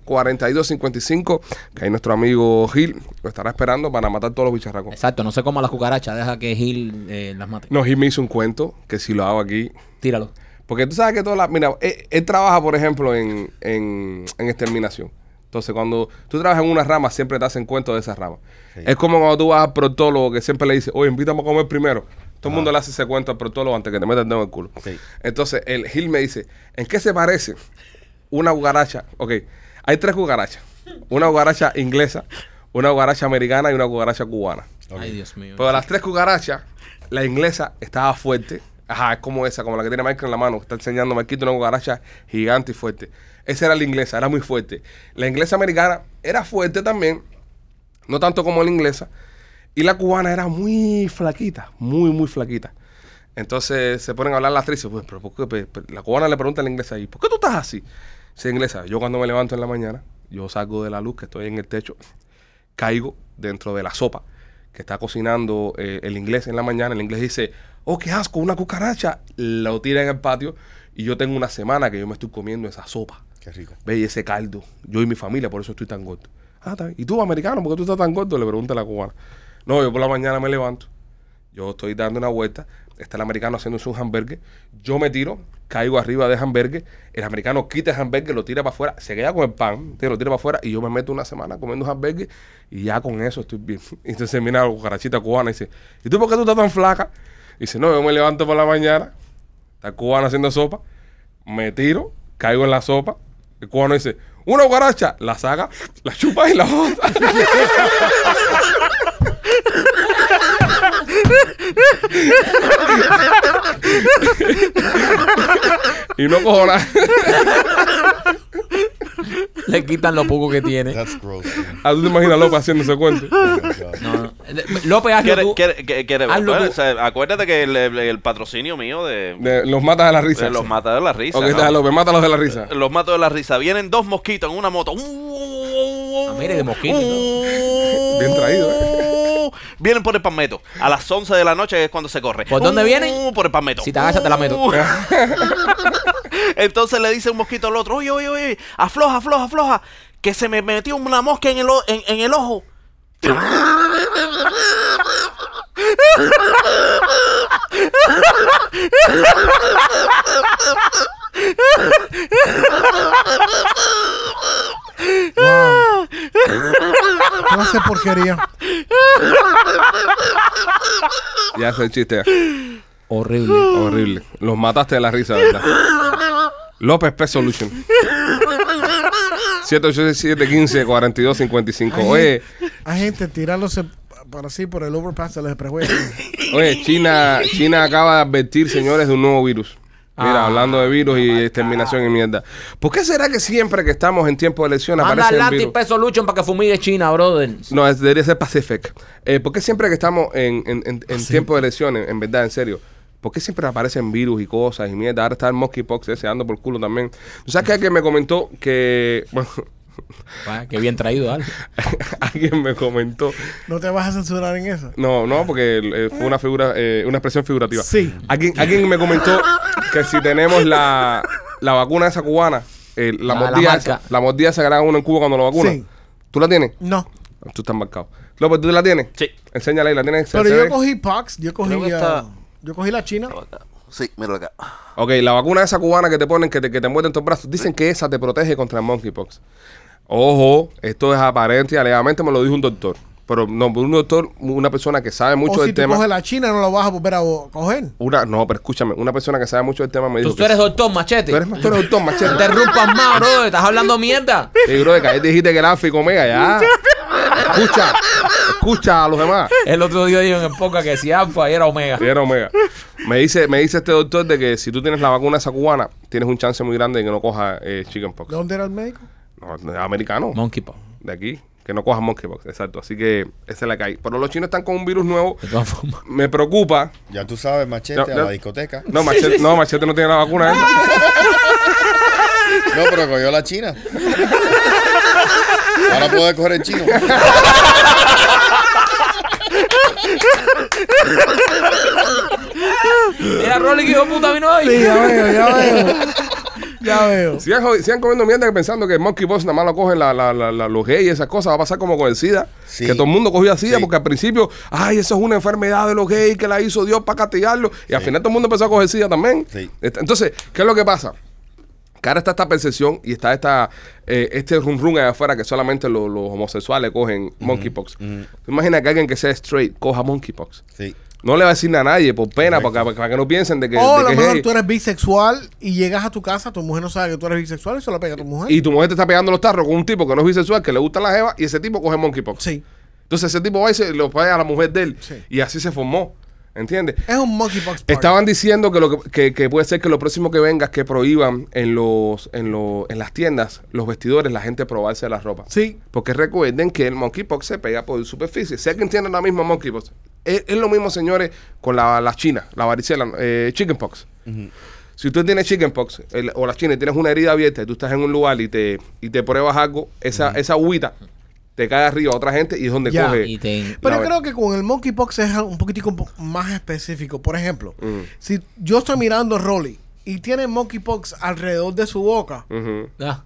S1: 786-715-4255. Que ahí nuestro amigo Gil lo estará esperando para matar todos los bicharracos.
S2: exacto no sé cómo las cucarachas deja que gil eh, las mate
S1: No, Gil me hizo un cuento que si lo hago aquí.
S2: tíralo
S1: Porque tú sabes que todas las. Mira, él, él trabaja, por ejemplo, en, en, en exterminación. Entonces, cuando tú trabajas en una rama, siempre te hacen cuento de esa rama.
S3: Sí.
S1: Es como cuando tú vas al proctólogo que siempre le dice, oye, invítame a comer primero. Todo el mundo le hace ese cuento al proctólogo antes que te metas el dedo en el culo.
S3: Sí.
S1: Entonces, el Gil me dice, ¿en qué se parece una cucaracha? Ok, hay tres cucarachas. Una cucaracha inglesa, una cucaracha americana y una cucaracha cubana.
S2: Ay Dios mío
S1: Pero las tres cucarachas, la inglesa estaba fuerte. Ajá, es como esa, como la que tiene Michael en la mano. Está enseñando Marquito una cucaracha gigante y fuerte. Esa era la inglesa, era muy fuerte. La inglesa americana era fuerte también, no tanto como la inglesa. Y la cubana era muy flaquita, muy, muy flaquita. Entonces se ponen a hablar las dicen, pues, pero ¿por qué? Pe- pe- La cubana le pregunta a la inglesa, ¿y por qué tú estás así? Sí, inglesa, yo cuando me levanto en la mañana, yo salgo de la luz, que estoy en el techo, caigo dentro de la sopa que está cocinando eh, el inglés en la mañana. El inglés dice, oh, qué asco, una cucaracha. Lo tira en el patio y yo tengo una semana que yo me estoy comiendo esa sopa.
S3: Qué rico.
S1: Ve y ese caldo. Yo y mi familia, por eso estoy tan gordo. Ah, está bien. ¿Y tú, americano, por qué tú estás tan gordo? Le pregunta la cubana. No, yo por la mañana me levanto. Yo estoy dando una vuelta. Está el americano haciéndose un hamburger. Yo me tiro, caigo arriba del hamburger. El americano quita el hamburger, lo tira para afuera. Se queda con el pan, te lo tira para afuera. Y yo me meto una semana comiendo hamburger. Y ya con eso estoy bien. Y entonces mira la cucarachita cubana y dice: ¿Y tú por qué tú estás tan flaca? Dice: No, yo me levanto por la mañana. Está cubano haciendo sopa. Me tiro, caigo en la sopa. El cubano dice: Una cucaracha. La saca, la chupa y la bota. y no cojo nada.
S2: Le quitan lo poco que tiene.
S3: That's gross. dude.
S1: Ah, ¿Tú te imaginas a López haciendo ese cuento?
S3: Oh.
S2: No, no. López, hazlo
S5: ¿Quiere,
S2: tú.
S5: quiere- quiere- quiere ver?
S2: Hazlo
S5: Bueno,
S2: tú.
S5: o sea, acuérdate que el, el- el patrocinio mío de,
S1: De- los matas de la risa.
S5: de los mata de la risa.
S1: Ok,
S5: ¿no?
S1: está, López, mátalos de la risa.
S5: Los mato de la risa. Vienen dos mosquitos en una moto.
S2: Ah, mire, de mosquito y
S1: Bien traído, ¿eh?
S5: Vienen por el palmeto. A las 11 de la noche es cuando se corre.
S2: ¿Por dónde vienen?
S5: Por el palmeto.
S2: Si te agachas, te la meto.
S5: Entonces le dice un mosquito al otro, oye, oye, oye, afloja, afloja, afloja, que se me metió una mosca en el, o- en, en el ojo.
S4: Wow. ¿Qué clase de porquería?
S1: Ya hace el chiste.
S2: Horrible.
S1: Horrible. Los mataste de la risa, ¿verdad? López Pest Solution. 787-15-42-55. Oye,
S4: Hay gente tirándose para así por el overpass del expressway.
S1: oye, China, China acaba de advertir, señores, de un nuevo virus. Mira,
S2: Ah,
S1: hablando de virus y exterminación y mierda. ¿Por qué será que siempre que estamos en tiempo de elección
S2: Manda
S1: aparece
S2: Atlantic
S1: virus?
S2: Peso Luchon para que fumigue China, brother.
S1: No, es, debería ser Pacific. Eh, ¿Por qué siempre que estamos en, en- en- en tiempo de elecciones, en verdad, en serio? ¿Por qué siempre aparecen virus y cosas y mierda? Ahora está el monkeypox ese ando por culo también. ¿Tú sabes que alguien me comentó que... Bueno,
S2: Ah, qué bien traído, Ale.
S1: alguien me comentó...
S4: ¿No te vas a censurar en eso?
S1: No, no, porque eh, fue una figura, eh, una expresión figurativa.
S4: Sí.
S1: Alguien, alguien me comentó que si tenemos la, la vacuna esa cubana, eh, la,
S2: La- la
S1: mordida
S2: marca.
S1: la mordida esa que le uno en Cuba cuando lo vacunan.
S4: Sí.
S1: ¿Tú la tienes?
S4: No.
S1: Tú estás marcado. López, ¿tú la tienes?
S5: Sí.
S1: Enséñale ahí, la tienes.
S4: Pero
S1: ¿Se
S4: yo cogí Pox, yo cogí,
S5: Creo que está-
S4: ah, yo cogí la China.
S5: Sí, míralo acá.
S1: Ok, la vacuna esa cubana que te ponen, que te, que te muerden tus brazos, dicen que esa te protege contra el monkeypox. Ojo, esto es aparente y alegadamente me lo dijo un doctor. Pero no, un doctor, una persona que sabe mucho
S4: o si
S1: del
S4: tú
S1: tema.
S4: coges la China, no lo vas a volver a coger.
S1: Una, no, pero escúchame, una persona que sabe mucho del tema me dijo
S2: Tú, eres doctor, machete.
S1: Tú eres, tú eres doctor,
S2: No
S1: machete.
S2: te interrumpas más, brother. Estás hablando mierda.
S1: Sí, bro, de que ahí dijiste que era alfa y omega, ya. Escucha, escucha a los demás.
S2: El otro día dijo en el podcast que si alfa era omega.
S1: Y era omega. Me dice, me dice este doctor de que si tú tienes la vacuna esa cubana, tienes un chance muy grande de que no coja eh, chickenpox.
S4: ¿De dónde era el médico?
S1: No, es americano.
S2: Monkeypox.
S1: de aquí, que no cojan monkeypox, exacto. Así que esa es la que hay. Pero los chinos están con un virus nuevo.
S2: De todas formas.
S1: Me preocupa.
S3: Ya tú sabes, machete,
S1: No,
S3: a
S1: no.
S3: la discoteca.
S1: No, Machete no, Machete no tiene la vacuna. ¿eh?
S3: No, pero cogió la china. Ahora puede coger el chino.
S2: Mira, Rolly, que hijo puta vino hoy.
S4: Sí, ya veo, ya veo. Ya veo.
S1: Sigan, sigan comiendo mierda pensando que el monkeypox nada más lo cogen la, la, la, la- los gays y esas cosas. Va a pasar como con el SIDA.
S3: Sí.
S1: Que todo el mundo cogía SIDA
S3: Sí.
S1: porque al principio, ay, eso es una enfermedad de los gays que la hizo Dios para castigarlo. Y al final todo el mundo empezó a coger SIDA también. Entonces, ¿qué es lo que pasa? Que ahora está esta percepción y está esta, eh, este rum rum allá afuera que solamente lo- los homosexuales cogen monkeypox. ¿Tú imaginas que alguien que sea straight coja monkeypox?
S3: Sí.
S1: No le va a decir nada a nadie por pena, para, que- para que no piensen de que,
S4: O
S1: de
S4: a lo
S1: que
S4: mejor tú eres bisexual y llegas a tu casa, tu mujer no sabe que tú eres bisexual y se lo pega a tu mujer.
S1: Y tu mujer te está pegando los tarros con un tipo que no es bisexual, que le gusta la jeva, y ese tipo coge monkeypox.
S4: Sí.
S1: Entonces ese tipo va y se lo pega a la mujer de él.
S4: Sí.
S1: Y así se formó. ¿Entiendes?
S4: Es un monkeypox party.
S1: Estaban diciendo que, lo que, que- que puede ser que lo próximo que venga es que prohíban en los en, los- en las tiendas, los vestidores, la gente probarse la ropa.
S4: Sí.
S1: Porque recuerden que el monkeypox se pega por superficie. Si alguien tiene la misma monkeypox, es, es lo mismo, señores, con la, la china, la varicela, eh, chickenpox. Si usted tiene chickenpox el- o la china y tienes una herida abierta y tú estás en un lugar y te, y te pruebas algo, esa, esa agüita te cae arriba a otra gente y es donde
S4: Ya.
S1: coge.
S2: Y te-
S4: Pero creo que con el monkeypox es un poquitico po- más específico. Por ejemplo,
S1: Mm.
S4: si yo estoy mirando a Rolly y tiene monkeypox alrededor de su boca.
S2: Ah,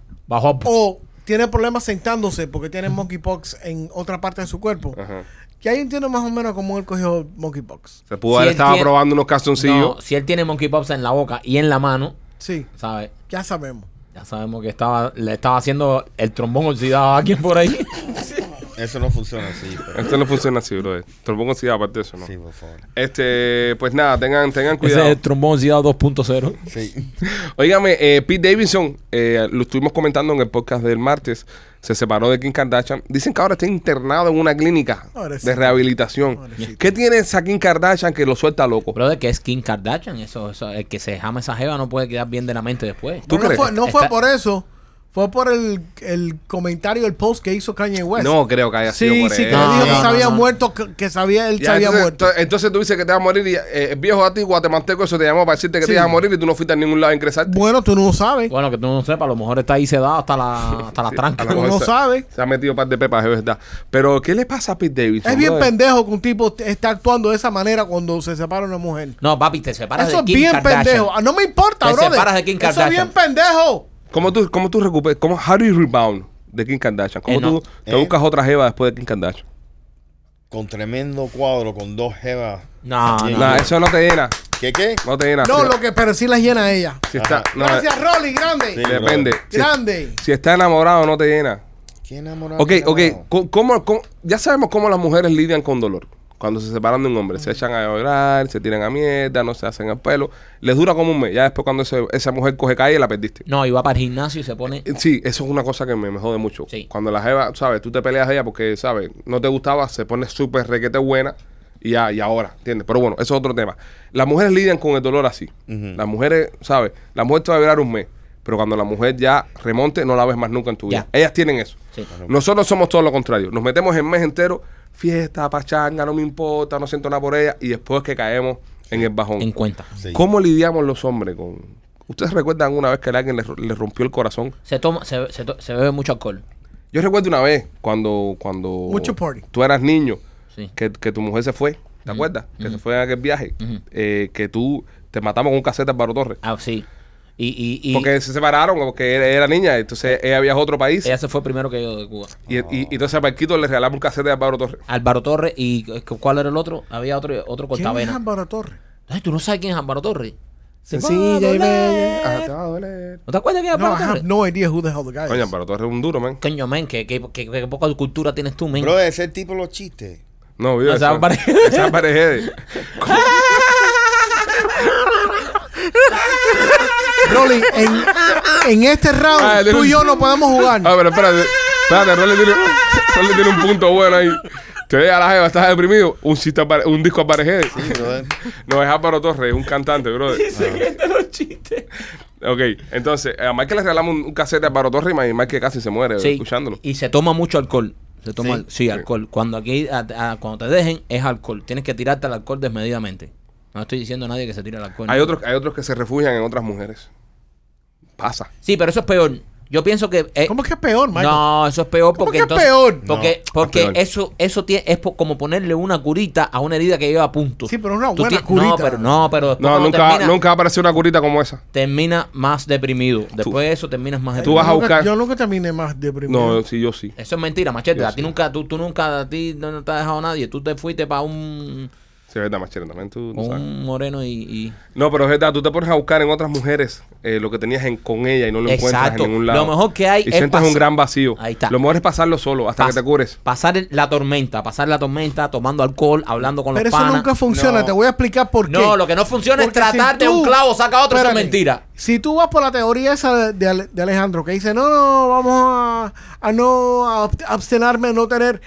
S4: o tiene problemas sentándose porque tiene monkeypox en otra parte de su cuerpo,
S1: Ajá.
S4: ya ahí entiendo más o menos cómo él cogió monkeypox.
S1: Se pudo
S2: Si
S1: haber
S2: él
S1: estado
S2: tiene-
S1: probando unos calzoncillos.
S2: No, si él tiene monkeypox en la boca y en la mano,
S4: Sí,
S2: ¿sabes?
S4: ya sabemos.
S2: Ya sabemos que estaba, le estaba haciendo el trombón oxidado a alguien por ahí.
S3: Eso no funciona así. Pero,
S1: Esto no funciona así, lo pongo así aparte de eso, ¿no?
S3: sí, por favor.
S1: Este, pues nada, tengan, tengan
S2: Ese
S1: cuidado.
S2: es el trombón oxidado 2.0.
S3: Sí.
S1: Óigame, eh, Pete Davidson, eh, lo estuvimos comentando en el podcast del martes, se separó de Kim Kardashian. Dicen que ahora está internado en una clínica
S4: Pobrecito.
S1: de rehabilitación.
S4: Pobrecito.
S1: ¿Qué tiene esa Kim Kardashian que lo suelta loco?
S2: Brother, que es Kim Kardashian. Eso, eso, el que se jama esa jeva no puede quedar bien de la mente después.
S1: ¿Tú
S4: no
S1: crees?
S4: fue, no fue
S2: Está-
S4: por eso. Fue por el, el comentario, el post que hizo Kanye West.
S1: No creo que haya sido
S4: Sí,
S1: por
S4: sí, que
S1: eso.
S2: No,
S4: le dijo que
S2: no,
S4: se había
S2: no.
S4: muerto, que, que sabía, él
S1: Ya,
S4: se había
S1: entonces,
S4: muerto.
S1: entonces- entonces tú dices que te vas a morir y eh, el viejo a ti guatemalteco eso te llamó para decirte que
S4: Sí.
S1: te ibas a morir y tú no fuiste a ningún lado a ingresarte.
S4: Bueno, tú no lo sabes.
S2: Bueno, que tú no sepas, a lo mejor está ahí sedado hasta la, hasta la tranca.
S4: Tú no sabes.
S1: Se ha metido un par de pepas, es verdad. Pero, ¿qué le pasa a Pete Davidson?
S4: Es bien
S1: brother?
S4: pendejo que un tipo te- está actuando de esa manera cuando se separa una mujer.
S2: No, papi, te separas
S4: Eso
S2: de
S4: es
S2: Kim
S4: bien
S2: Kardashian.
S4: pendejo. Ah, No me importa,
S2: Te
S4: brother.
S2: separas de Kim
S4: Eso es
S2: Kardashian.
S4: bien pendejo.
S1: ¿Cómo tú, cómo tú recuperas? ¿Cómo, how do you rebound de Kim Kardashian? ¿Cómo
S2: Eh, no.
S1: tú te
S3: Eh.
S1: buscas otra jeva después de Kim Kardashian?
S3: Con tremendo cuadro, con dos jevas.
S2: No, no.
S1: No, eso no te llena.
S3: ¿Qué qué?
S1: No te llena.
S4: No,
S1: Si-
S4: lo que, pero sí la llena a ella.
S1: si está, no,
S4: Gracias, Rolly, grande.
S3: Sí.
S1: depende. Si,
S4: Grande.
S1: si está enamorado, no te llena.
S3: ¿Quién enamorado?
S1: Ok, ok.
S3: enamorado?
S1: Co- ¿Cómo, cómo- ya sabemos cómo las mujeres lidian con dolor. Cuando se separan de un hombre, se echan a llorar, se tiran a mierda, no se hacen el pelo. Les dura como un mes. Ya después, cuando ese- esa mujer coge calle, la perdiste.
S2: No, y va para el gimnasio y se pone.
S1: Sí, eso es una cosa que me, me jode mucho.
S2: Sí.
S1: Cuando la jeva, ¿sabes? Tú te peleas a ella porque, ¿sabes? No te gustaba, se pone súper requete buena y ya, y ahora, ¿entiendes? Pero bueno, eso es otro tema. Las mujeres lidian con el dolor así. Las mujeres, ¿sabes? La mujer te va a durar un mes, pero cuando la mujer ya remonte, no la ves más nunca en tu vida.
S2: Ya.
S1: Ellas tienen eso.
S2: Sí.
S1: Nosotros somos todo lo contrario. Nos metemos el mes entero, fiesta, pachanga, no me importa, no siento nada por ella, y después que caemos en el bajón.
S2: En cuenta.
S3: Sí.
S1: ¿Cómo lidiamos los hombres con... ¿Ustedes recuerdan una vez que a alguien le, le rompió el corazón?
S2: Se toma, se, se, to- se bebe mucho alcohol.
S1: Yo recuerdo una vez cuando, cuando
S4: Mucho party.
S1: tú eras niño,
S2: Sí.
S1: que, que tu mujer se fue, ¿te acuerdas? Que se fue en aquel viaje,
S2: Ujú.
S1: eh, que tú te matamos con un casete al Baro Torres.
S2: Ah, sí. Y, y, y
S1: Porque se separaron, porque era, era niña, entonces ella viajó a otro país.
S2: ella se fue primero que yo de Cuba.
S1: Y, y- y entonces a Marquito le regalamos un casete al Baro Torres.
S2: Álvaro Torres y eh, ¿cuál era el otro? Había otro otro
S4: ¿Quién es
S2: cortavena.
S4: Álvaro Torres?
S2: Ay, tú no sabes quién es Álvaro Torres.
S1: Sencilla y bella.
S2: ¿No te acuerdas quién es
S4: No, I
S2: Álvaro
S4: have
S2: Torres?
S4: no idea who the hell the guy
S1: Coño,
S4: is.
S1: Baro Torres es un duro, man.
S2: Coño, men, que, que, que, que poca cultura tienes tú, men.
S3: Bro, ese tipo los chistes.
S1: No, vive. Esa- esa pareja.
S4: Rolly, en, en este round,
S1: Ah,
S4: tú y yo no podemos jugar.
S1: Ah, pero espérate, espérate, Rolly tiene, Rolly tiene un punto bueno ahí. Te ve a la jeva, estás deprimido, un, chiste un disco a pareja.
S3: Sí, brother.
S1: No, es Álvaro Torres, es un cantante, brother.
S2: de los chistes.
S1: Ok, entonces, a Mike le regalamos un, un casete a Álvaro Torres y Mike que casi se muere
S2: Sí.
S1: escuchándolo.
S2: Y se toma mucho alcohol. Se toma,
S3: Sí.
S2: sí, alcohol. Cuando aquí, a- a- cuando te dejen, es alcohol. Tienes que tirarte al alcohol desmedidamente. No estoy diciendo a nadie que se tire al alcohol.
S1: Hay otros, hay otros que se refugian en otras mujeres. Pasa.
S2: Sí, pero eso es peor. Yo pienso que. eh,
S4: ¿Cómo es que es peor, Michael?
S2: no, eso es peor
S4: ¿Cómo
S2: porque
S4: que es
S2: entonces.
S4: peor?
S2: Porque,
S3: No,
S2: porque
S1: es peor.
S2: eso, eso tie- es po- como ponerle una curita a una herida que lleva a punto.
S4: Sí, pero una
S2: Tú
S4: buena
S2: ti-
S4: curita.
S2: No, pero no, pero después
S1: No,
S2: cuando
S1: nunca,
S2: termina,
S1: nunca apareció una curita como esa.
S2: termina más deprimido. Después de eso terminas más
S1: Tú
S2: deprimido.
S1: vas a
S4: Yo nunca-
S1: buscar-
S4: Yo nunca terminé más deprimido.
S1: No, sí, yo sí.
S2: Eso es mentira, machete.
S1: Yo
S2: a ti
S1: sí.
S2: nunca, tú, tú nunca, a ti no, no te ha dejado nadie. Tú te fuiste para un,
S1: Sí, es verdad, machete, también tú, sabes.
S2: un moreno y, y-
S1: No, pero es verdad, tú te pones a buscar en otras mujeres eh, lo que tenías en, con ella y no lo encuentras en ningún lado.
S2: Lo mejor que hay
S1: y
S2: es
S1: sientes un gran vacío.
S2: Ahí está.
S1: Lo mejor es pasarlo solo hasta
S2: pas-
S1: que te cures.
S2: pasar la tormenta, pasar la tormenta tomando alcohol, hablando con
S4: Pero
S2: los
S4: eso
S2: panas.
S4: nunca funciona.
S3: No.
S4: Te voy a explicar por qué.
S2: No, lo que no funciona
S4: Porque
S2: es tratar
S4: si
S2: de un clavo, saca otro, eso es mentira.
S4: Si tú vas por la teoría esa de, de Alejandro, que dice, no, no, vamos a, a no a ab- abstenerme, no tener.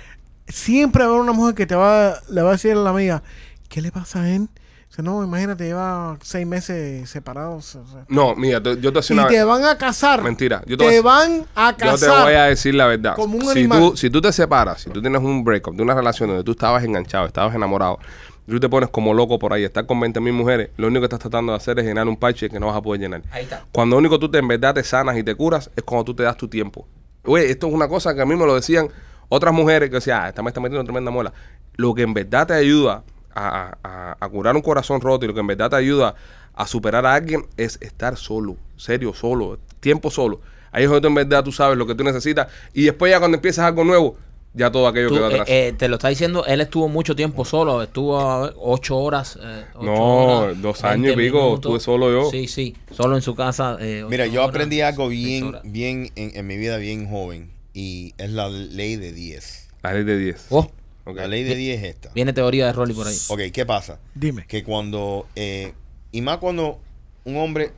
S4: Siempre va a haber una mujer que te va, le va a decir a la amiga, ¿qué le pasa a él? Dice, no, imagínate, lleva seis meses separados. o sea.
S1: No, mira, te- yo te decía
S4: y
S1: una
S4: te van a casar.
S1: Mentira. Yo te
S4: van a
S1: Yo te
S4: casar.
S1: voy a decir la verdad.
S4: Como un
S1: si,
S4: animal.
S1: tú, si tú te separas, si tú tienes un breakup de una relación donde tú estabas enganchado, estabas enamorado, y tú te pones como loco por ahí, estás con 20 mil mujeres, lo único que estás tratando de hacer es llenar un parche que no vas a poder llenar.
S2: Ahí está.
S1: Cuando único tú te, en verdad te sanas y te curas es cuando tú te das tu tiempo. Oye, esto es una cosa que a mí me lo decían otras mujeres que decían, ah, esta me está metiendo tremenda muela. Lo que en verdad te ayuda a, a- a curar un corazón roto y lo que en verdad te ayuda a superar a alguien es estar solo, serio, solo, tiempo solo. Ahí es donde tú en verdad tú sabes lo que tú necesitas y después ya cuando empiezas algo nuevo, ya todo aquello
S2: Tú,
S1: quedó
S2: eh,
S1: atrás.
S2: eh, te lo está diciendo, él estuvo mucho tiempo solo, estuvo a ver, ocho horas. eh, ocho
S1: No,
S2: horas,
S1: dos años y
S2: 20
S1: pico, estuve solo yo.
S2: Sí, sí, solo en su casa. eh,
S3: Mira, yo
S2: horas,
S3: aprendí algo bien, bien en, en mi vida bien joven y es la ley de 10.
S1: La ley de 10.
S2: Oh,
S3: La ley de 10 es esta.
S2: viene teoría de Rolly por ahí.
S3: Ok, ¿qué pasa?
S4: Dime.
S3: Que cuando, eh, y más cuando un hombre,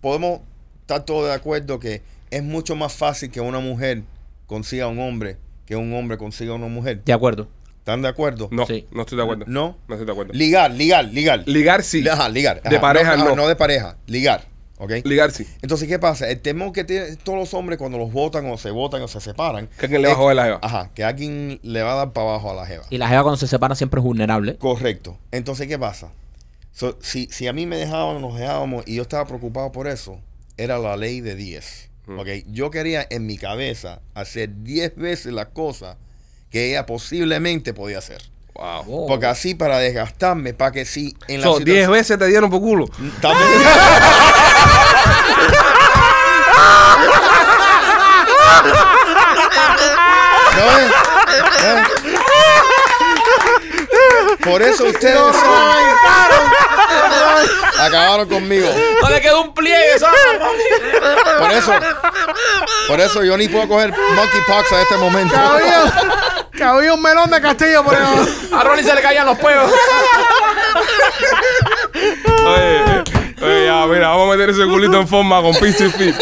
S3: podemos estar todos de acuerdo que es mucho más fácil que una mujer consiga a un hombre que un hombre consiga a una mujer.
S2: De acuerdo.
S3: ¿Están de acuerdo?
S1: No,
S2: Sí.
S1: no estoy de acuerdo.
S3: ¿No?
S1: No estoy de acuerdo.
S3: Ligar, ligar, ligar.
S1: Ligar sí.
S3: Ajá, ligar.
S1: De pareja
S3: ajá,
S1: no.
S3: No de pareja, ligar. ¿Ok?
S1: Ligarse.
S3: Entonces, ¿qué pasa? El temor que tienen todos los hombres cuando los votan o se votan o se separan.
S1: Que alguien le va a joder la jeva.
S3: Ajá, que alguien le va a dar para abajo a la jeva.
S2: Y la jeva cuando se separa siempre es vulnerable.
S3: Correcto. Entonces, ¿qué pasa? So, si, si a mí me dejaban, nos dejábamos y yo estaba preocupado por eso, era la ley de 10. ¿ok? Yo quería en mi cabeza hacer 10 veces las cosas que ella posiblemente podía hacer.
S1: Wow.
S3: Porque así para desgastarme, para que si en la
S1: So, 10
S3: situación-
S1: veces te dieron por culo.
S3: También- ¿No. Por eso ustedes son- acabaron conmigo.
S2: No le quedó un pliegue, ¿sabes?
S3: Por eso, por eso yo ni puedo coger monkeypox a este momento.
S4: Cabía, cabía un melón de castillo por ahí.
S2: A Ronnie se le caían los peos.
S1: Oye, oye, ya, mira, vamos a meter ese culito en forma con Pizza y Fit.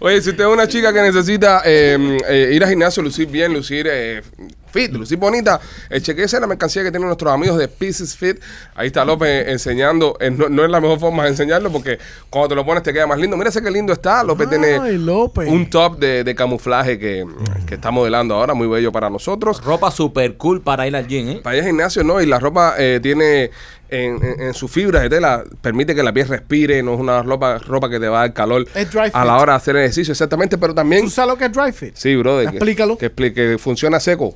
S1: Oye, si usted es una chica que necesita eh, eh, ir al gimnasio, lucir bien, lucir eh, fit, lucir bonita, eh, chequese la mercancía que tienen nuestros amigos de Pieces Fit. Ahí está López enseñando. eh, no, no es la mejor forma de enseñarlo porque cuando te lo pones te queda más lindo. Mira ese qué lindo está. López tiene
S4: López.
S1: un top de, de camuflaje que, que está modelando ahora, muy bello para nosotros.
S2: Ropa super cool para ir al gym, ¿eh?
S1: Para ir al gimnasio, no, y la ropa eh, tiene en, en, en su fibra de tela, permite que la piel respire, no es una ropa, ropa que te va a dar calor
S4: Es dry
S1: a la hora de hacer ejercicio, exactamente, pero también,
S4: ¿Tú sabes lo que es dry fit?
S1: sí, brother, que-
S4: Explícalo.
S1: Que, expli- que funciona seco.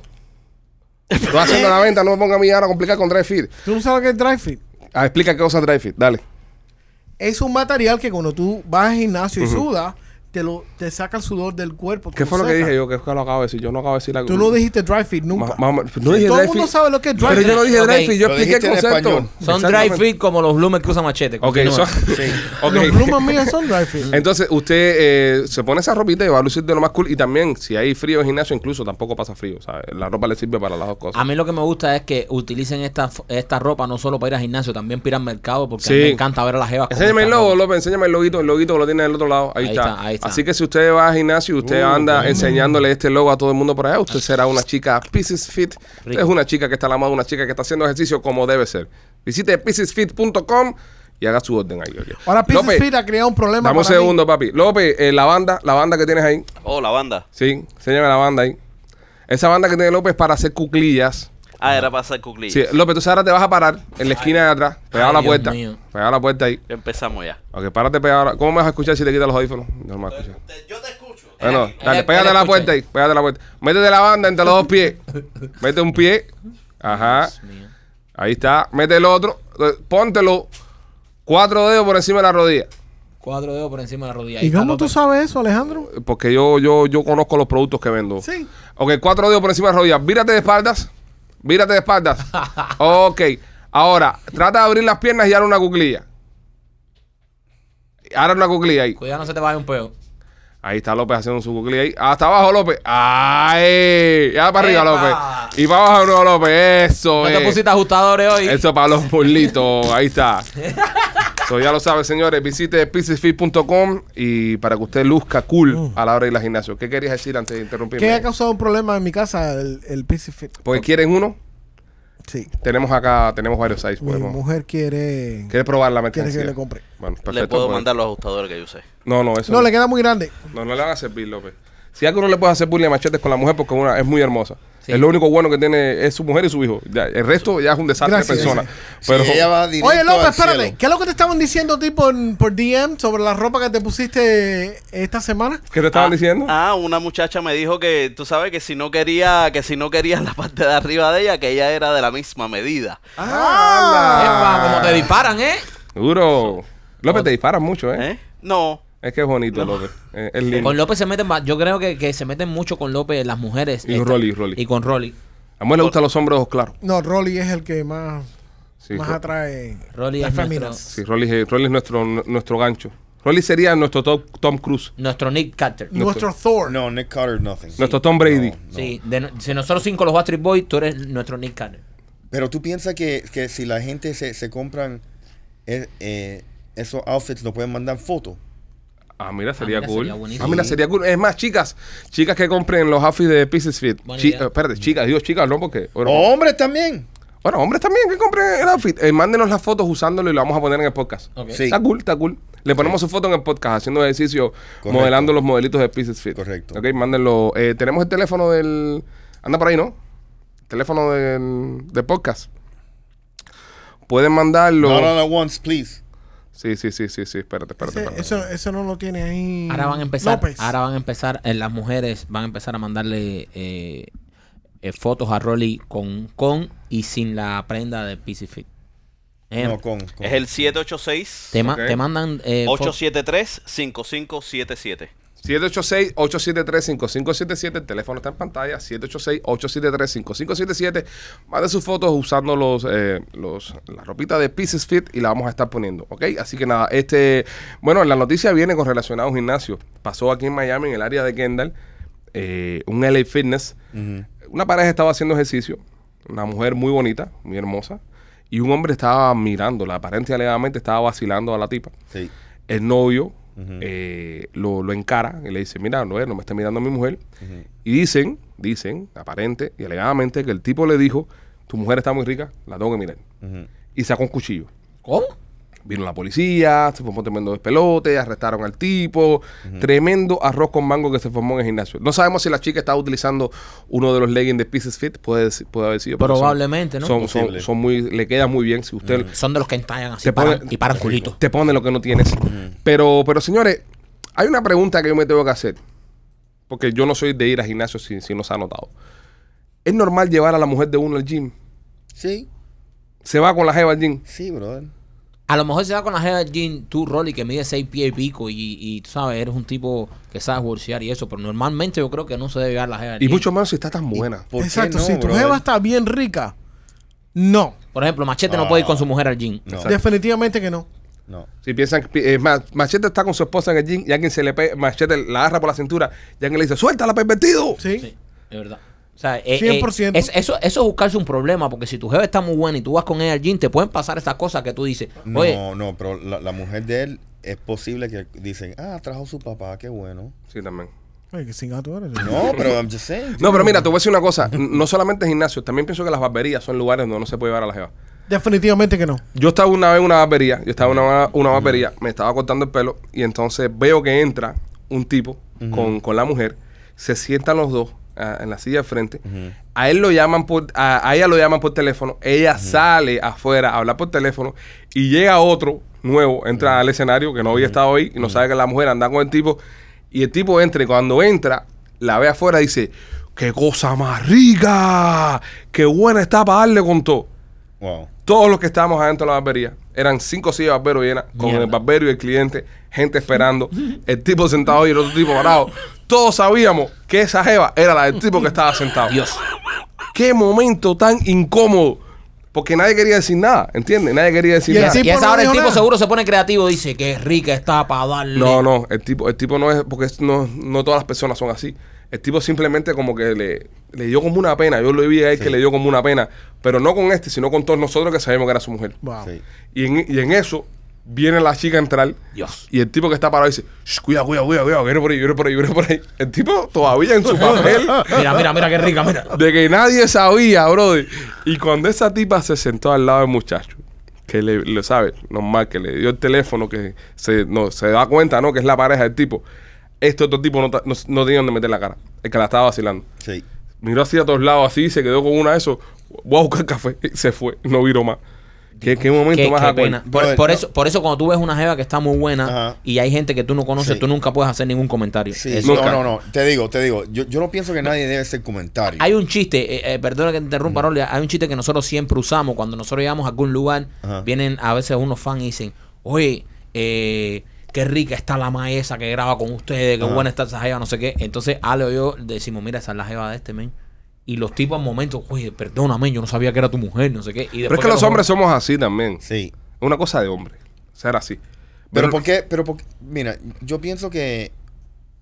S1: Tú haciendo la venta, no me ponga a mí ahora a complicar con dry fit.
S4: ¿Tú sabes lo que es dry fit?
S1: Ah, explica qué cosa es dry fit, dale.
S4: Es un material que cuando tú vas al gimnasio y sudas, te, lo, te saca el sudor del cuerpo.
S1: ¿Qué fue lo que dije yo? ¿Qué fue lo que acabo de decir? Yo no acabo de decir algo.
S4: Tú no dijiste dry fit nunca.
S1: No dije
S4: Todo
S1: dry
S4: el mundo
S1: fit.
S4: sabe lo que es dry
S1: Pero
S4: fit.
S1: yo no dije dry fit, yo
S3: Lo
S1: expliqué el
S3: dijiste en
S1: concepto.
S3: español.
S2: Son dry fit como los bloomers que usan machete.
S1: Ok,
S2: Continúa.
S1: son- ok.
S4: Los plumas mías son dry fit.
S1: Entonces, usted eh, se pone esa ropita y va a lucir de lo más cool. Y también, si hay frío en gimnasio, incluso tampoco pasa frío. ¿sabes? La ropa le sirve para las dos cosas.
S2: A mí lo que me gusta es que utilicen esta, esta ropa no solo para ir al gimnasio, también para ir al mercado, porque a mí
S1: Sí.
S2: me encanta ver a las jevas.
S1: Enséñame el logo. López, enséñame el loguito, el loguito que lo tiene del otro lado. Ahí,
S2: Ahí
S1: está.
S2: está, ahí está.
S1: Así que si usted va al gimnasio y usted anda enseñándole este logo a todo el mundo por allá, usted será una chica Pieces Fit. Usted
S2: Rico.
S1: es una chica que está a la moda, una chica que está haciendo ejercicio como debe ser. Visite piecesfit.com y haga su orden ahí. ok.
S4: Ahora Pieces
S1: López,
S4: Fit ha creado un problema
S1: Dame un
S4: mí.
S1: segundo, papi. López, eh, la banda, la banda que tienes ahí.
S5: Oh, la banda.
S1: Sí, enséñame la banda ahí. Esa banda que tiene López es para hacer cuclillas.
S5: Ah, era para hacer cuclillas.
S1: Sí, López, tú ahora te vas a parar en la esquina de atrás, pegado a la
S2: Dios
S1: puerta.
S2: mío.
S1: Pegado a la puerta ahí.
S5: Empezamos ya.
S1: Ok, párate pegado. a la- ¿Cómo me vas a escuchar si te quitas los audífonos? No me vas a escuchar.
S5: Yo te escucho.
S1: Bueno, dale,
S2: él-
S1: pégate a la
S2: escucha.
S1: puerta ahí, pégate a la puerta. Métete la banda entre los dos pies. Mete un pie. Ajá.
S2: mío.
S1: Ahí está. Mete el otro. Póntelo cuatro dedos por encima de la rodilla.
S2: Cuatro dedos por encima de la rodilla. Ahí
S4: ¿Y
S2: está
S4: cómo tú
S2: López.
S4: sabes eso, Alejandro?
S1: Porque yo, yo, yo conozco los productos que vendo.
S4: Sí.
S1: Ok, cuatro dedos por encima de la rodilla. Vírate de espaldas. Vírate de espaldas. ok. Ahora, trata de abrir las piernas y ahora una cuclilla. Ahora una cuclilla ahí.
S2: Cuidado, no se te vaya un peo.
S1: Ahí está López haciendo su cuclilla ahí. Hasta abajo, López. ¡Ay! Ya para arriba,
S2: ¡Epa!
S1: López. Y para abajo nuevo, López. Eso
S2: No te pusiste ajustadores hoy.
S1: Eso para los burlitos. Ahí está. So, ya lo sabe, señores. Visite piecesfit.com y para que usted luzca cool a la hora de ir al gimnasio. ¿Qué querías decir antes de interrumpirme?
S4: ¿Qué ha causado un problema en mi casa el, el Fit?
S1: Porque quieren uno.
S4: Sí.
S1: Tenemos acá, tenemos varios sites.
S4: Mi
S1: podemos-
S4: mujer quiere...
S1: ¿Quiere probar la
S4: Quiere
S1: mercancía?
S4: que le compre.
S1: Bueno, perfecto.
S5: le puedo
S1: pues.
S5: mandar los ajustadores que yo sé.
S1: No, no, eso
S4: No,
S1: no.
S4: le queda muy grande.
S1: No, no le van a servir, López. Si algo no le puede hacer bullying machetes con la mujer porque una es muy hermosa.
S2: Sí.
S1: Es lo único bueno que tiene es su mujer y su hijo. Ya, el resto ya es un desastre
S4: Gracias,
S1: de persona. Pero
S3: ella va
S4: Oye, López, espérate.
S3: cielo.
S4: ¿Qué es lo que te estaban diciendo a ti por, DM sobre la ropa que te pusiste esta semana?
S1: ¿qué te estaban
S5: ah,
S1: diciendo?
S5: Ah, una muchacha me dijo que, tú sabes, que si no quería, que si no quería la parte de arriba de ella, que ella era de la misma medida.
S1: Ah,
S2: Epa, como te disparan, ¿eh?
S1: Duro. López te disparan mucho, ¿eh?
S5: ¿Eh? No.
S1: Es que es bonito, López. Eh, es lindo.
S2: Con López se meten, ba- yo creo que, que se meten mucho con López las mujeres.
S1: Y con Rolly, Rolly.
S2: Y con Rolly.
S1: A mí le gustan los hombres ojos claros.
S4: No, Rolly es el que más,
S1: Sí,
S4: más
S1: Ro-
S4: atrae
S2: Rolly
S4: las
S2: es nuestro-
S4: féminas.
S1: sí, Rolly, es- Rolly es nuestro, nuestro gancho. Rolly sería nuestro Tom, Tom Cruise.
S2: Nuestro Nick Carter.
S4: Nuestro Thor.
S3: No, Nick Carter, nothing.
S1: Nuestro Tom Brady.
S3: No, no.
S2: Sí, de si nosotros cinco los Backstreet Boys, tú eres nuestro Nick Carter.
S3: Pero tú piensas que, que si la gente se, se compran eh, eh, esos outfits, nos pueden mandar fotos.
S1: Ah, mira, sería
S2: mira,
S1: cool.
S2: sería buenísimo.
S1: ah, mira, sería cool. Es más, chicas, chicas que compren los outfits de Pieces Fit. Chi-
S2: idea.
S1: eh, espérate, chicas, digo chicas, no porque. bueno,
S3: Hombres también.
S1: Bueno, hombres también que compren el outfit. Eh, mándenos las fotos usándolo y lo vamos a poner en el podcast.
S3: Sí.
S1: Está cool, está cool. Le ponemos su foto en el podcast haciendo ejercicio,
S3: Correcto.
S1: modelando los modelitos de Pieces Fit.
S3: Correcto.
S1: Ok, mándenlo. Eh, tenemos el teléfono del. Anda por ahí, ¿no? Teléfono del, del podcast. Pueden mandarlo.
S3: Not all at once, please.
S1: Sí, sí, sí, sí, sí. Espérate, espérate. Espérate.
S4: eso, eso no lo tiene ahí.
S2: Ahora van a empezar,
S4: López.
S2: ahora van a empezar, eh, las mujeres van a empezar a mandarle eh, eh, fotos a Rolly con, con y sin la prenda de PC Fit. Eh,
S3: No, con, con-
S5: Es el 786
S2: te, ma-
S1: Ok.
S2: te mandan eh, fo-
S5: 873 5577.
S1: 786-873-5577. El teléfono está en pantalla. 786-873-5577. Mande sus fotos usando los, eh, los, la ropita de Pieces Fit y la vamos a estar poniendo. ¿Ok? Así que nada, este. Bueno, la noticia viene con relacionado a un gimnasio. Pasó aquí en Miami, en el área de Kendall, eh, un LA Fitness. Una pareja estaba haciendo ejercicio. Una mujer muy bonita, muy hermosa. Y un hombre estaba mirándola. Aparentemente, alegadamente, estaba vacilando a la tipa
S3: Sí.
S1: el novio Eh, lo, lo encara y le dice, mira, no, no me está mirando mi mujer. Y dicen, dicen, aparente y alegadamente, que el tipo le dijo, tu mujer está muy rica, la tengo que mirar. Y sacó un cuchillo.
S2: ¿Cómo?
S1: Vino la policía, se formó tremendo despelote, arrestaron al tipo, tremendo arroz con mango que se formó en el gimnasio. No sabemos si la chica estaba utilizando uno de los leggings de Pieces Fit, puede, puede haber sido. son-
S2: Probablemente, ¿no?
S1: Son, son, muy, le queda muy bien si usted
S2: Son de los que entallan así
S1: Te
S2: paran-
S1: pone-
S2: y paran culito.
S1: te pone lo que no tienes. Pero, pero señores, hay una pregunta que yo me tengo que hacer. Porque yo no soy de ir al gimnasio si, si no se ha notado. ¿Es normal llevar a la mujer de uno al gym?
S3: Sí,
S1: ¿Se va con la jeva al gym?
S3: sí, brother.
S2: A lo mejor se va con la jeva Jean, tú, Rolly, que mide 6 pies y pico y, y tú sabes, eres un tipo que sabes bolsear y eso, pero normalmente yo creo que no se debe llevar la jeva
S1: Y mucho menos si está tan buena.
S3: ¿Por qué
S4: Exacto,
S3: no,
S4: si tu jeva está bien rica, no.
S2: Por ejemplo, Machete no puede ir con su mujer al gym.
S3: No,
S4: Definitivamente que no.
S3: no.
S1: Si piensan más, Machete está con su esposa en el gym y alguien se le pe Machete la agarra por la cintura y alguien le dice, suéltala, pervertido.
S4: Sí.
S2: Sí, es verdad. O sea, eh,
S4: 100%.
S2: eh, es- eso, eso es buscarse un problema, porque si tu jefe está muy buena y tú vas con ella al gym, te pueden pasar estas cosas que tú dices, oye,
S3: No, no, pero la, la mujer de él es posible que dicen, ah, trajo su papá, qué bueno.
S1: Sí, también.
S4: Ay, qué cingado tú eres.
S3: No, pero I'm just saying.
S1: No, pero mira, te voy a decir una cosa. No solamente gimnasio, también pienso que las barberías son lugares donde no se puede llevar a la jeva.
S4: Definitivamente que no.
S1: Yo estaba una vez en una barbería, yo estaba en una, una barbería, me estaba cortando el pelo y entonces veo que entra un tipo con, con la mujer, se sientan los dos en la silla de frente, a él lo llaman por, a, a ella lo llaman por teléfono, ella sale afuera a hablar por teléfono y llega otro nuevo, entra al escenario que no había estado ahí y no sabe que la mujer anda con el tipo y el tipo entra y cuando entra la ve afuera y dice, qué cosa más rica, qué buena está para darle con todo.
S3: Wow.
S1: Todos los que estábamos adentro de la barbería eran cinco sillas de barbero llenas, con
S2: Mierda.
S1: el barbero y el cliente, gente esperando, el tipo sentado y el otro tipo parado. Todos sabíamos que esa jeva era la del tipo que estaba sentado.
S2: Dios.
S1: Qué momento tan incómodo. Porque nadie quería decir nada, ¿entiendes? Nadie quería decir
S4: Y
S1: nada.
S2: Y esa
S4: no
S2: hora el tipo
S4: nada.
S2: seguro se pone creativo, dice que rica está para darle.
S1: No, no, el tipo, el tipo no es, porque es- no, no todas las personas son así. El tipo simplemente como que le, le dio como una pena. Yo lo vi a él que le dio como una pena. Pero no con este, sino con todos nosotros que sabemos que era su mujer.
S4: Wow.
S3: Sí.
S1: Y en, y en eso viene la chica a entrar
S2: Dios.
S1: y el tipo que está parado dice, "Shh, cuidado, cuidado, cuidado, cuidado, viene por ahí, viene por ahí, viene por ahí. El tipo todavía en su papel
S2: Mira, mira, mira qué rica, mira.
S1: de que nadie sabía, brother. Y cuando esa tipa se sentó al lado del muchacho, que le, le sabe, normal, que le dio el teléfono, que se, no, se da cuenta, ¿no? Que es la pareja del tipo. Este otro tipo no, ta- no, no tenía donde meter la cara. El que la estaba vacilando.
S3: Sí.
S1: Miró así a todos lados, así, se quedó con una de esos. Voy a buscar café. Y se fue. No viró más. ¿Qué, qué momento
S2: Qué,
S1: más
S2: qué
S1: awkward.
S2: pena. Por,
S3: Brother,
S2: por
S3: no.
S2: eso, por eso cuando tú ves una jeva que está muy buena
S3: Ajá.
S2: y hay gente que tú no conoces,
S3: Sí.
S2: tú nunca puedes hacer ningún comentario.
S3: Sí,
S2: Eso-
S3: no, no, no. Te digo, te digo. Yo, yo no pienso que nadie debe hacer comentario.
S2: Hay un chiste, eh, eh, perdona que te interrumpa, Rolly, hay un chiste que nosotros siempre usamos cuando nosotros llegamos a algún lugar,
S3: Ajá.
S2: vienen a veces unos fans y dicen, oye, eh, qué rica está la maesa que graba con ustedes, qué
S3: Ajá.
S2: buena está esa jeva, no sé qué. Entonces Ale o yo decimos, mira, esa es la jeva de este men. Y los tipos al momento, oye, perdóname, yo no sabía que era tu mujer, no sé qué. Y
S1: Pero es que los hombres somos así también.
S3: Sí.
S1: Es una cosa de hombre. Ser así.
S3: Pero ¿por qué? Pero por qué- mira, yo pienso que,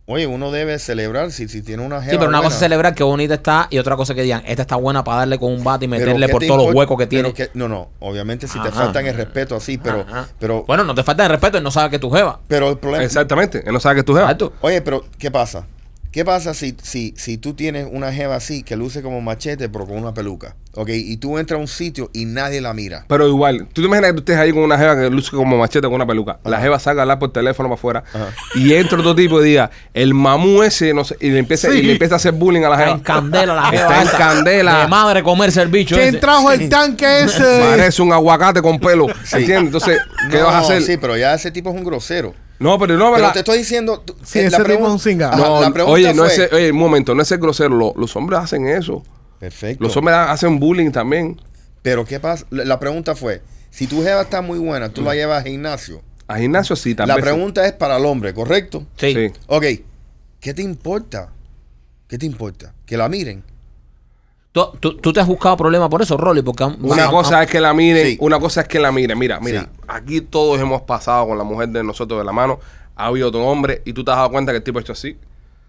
S3: oye, uno debe celebrar si, si tiene una
S2: Sí, pero una cosa es celebrar qué bonita está y otra cosa que digan, esta está buena para darle con un bate y
S3: Pero
S2: meterle
S3: ¿qué
S2: por todos los huecos que
S3: Pero
S2: tiene.
S3: que- no, no. Obviamente si te faltan el respeto así, pero,
S2: Ajá.
S3: pero,
S2: Bueno, no te falta el respeto, él no sabe que tu jeva.
S3: pero el problema.
S1: Exactamente. Él no sabe que tu jeva.
S2: Exacto.
S3: Oye, pero ¿qué pasa? ¿Qué pasa si, si, si tú tienes una jeva así que luce como machete pero con una peluca? ¿Ok? Y tú entras a un sitio y nadie la mira.
S1: Pero igual, tú te imaginas que tú estés ahí con una jeva que luce como machete con una peluca. La jeva saca a hablar por teléfono para afuera
S3: Ajá.
S1: y entra otro tipo y diga, el mamú ese, no sé, y le empieza,
S4: Sí.
S1: y le empieza a hacer bullying a la
S2: Está
S1: jeva.
S2: en candela la
S1: Está
S2: jeva
S1: en
S2: esa.
S1: candela.
S2: De madre comerse el bicho
S4: ¿Quién
S2: ese.
S4: trajo el tanque ese?
S1: Parece un aguacate con pelo.
S3: Sí.
S1: ¿Entiendes? Entonces, ¿qué
S3: No,
S1: vas a hacer?
S3: Sí, pero ya ese tipo es un grosero.
S1: No, pero no,
S3: Pero
S1: ¿verdad?
S3: te estoy diciendo. tú-
S4: Sí,
S3: eh,
S4: ese tipo es un.
S3: Ajá,
S1: No,
S3: la pregunta
S1: oye, no
S3: fue-
S1: es ser- oye, un momento, no es ser grosero. Lo- los hombres hacen eso.
S3: Perfecto.
S1: Los hombres hacen bullying también.
S3: Pero ¿qué pasa? La la pregunta fue: si tu jeva está muy buena, tú la llevas al gimnasio.
S1: A gimnasio sí,
S3: La
S1: también.
S3: pregunta es para el hombre, ¿correcto?
S2: Sí.
S1: Sí.
S3: Ok. ¿Qué te importa? ¿Qué te importa? Que la miren.
S2: ¿Tú, tú, tú te has buscado problemas por eso, Rolly? Porque han-
S1: Una
S2: han-
S1: cosa
S2: han-
S1: es que la miren,
S3: Sí.
S1: una cosa es que la miren. Mira, mira,
S3: Sí.
S1: aquí todos hemos pasado con la mujer de nosotros de la mano. Ha habido otro hombre y tú te has dado cuenta que el tipo ha hecho así.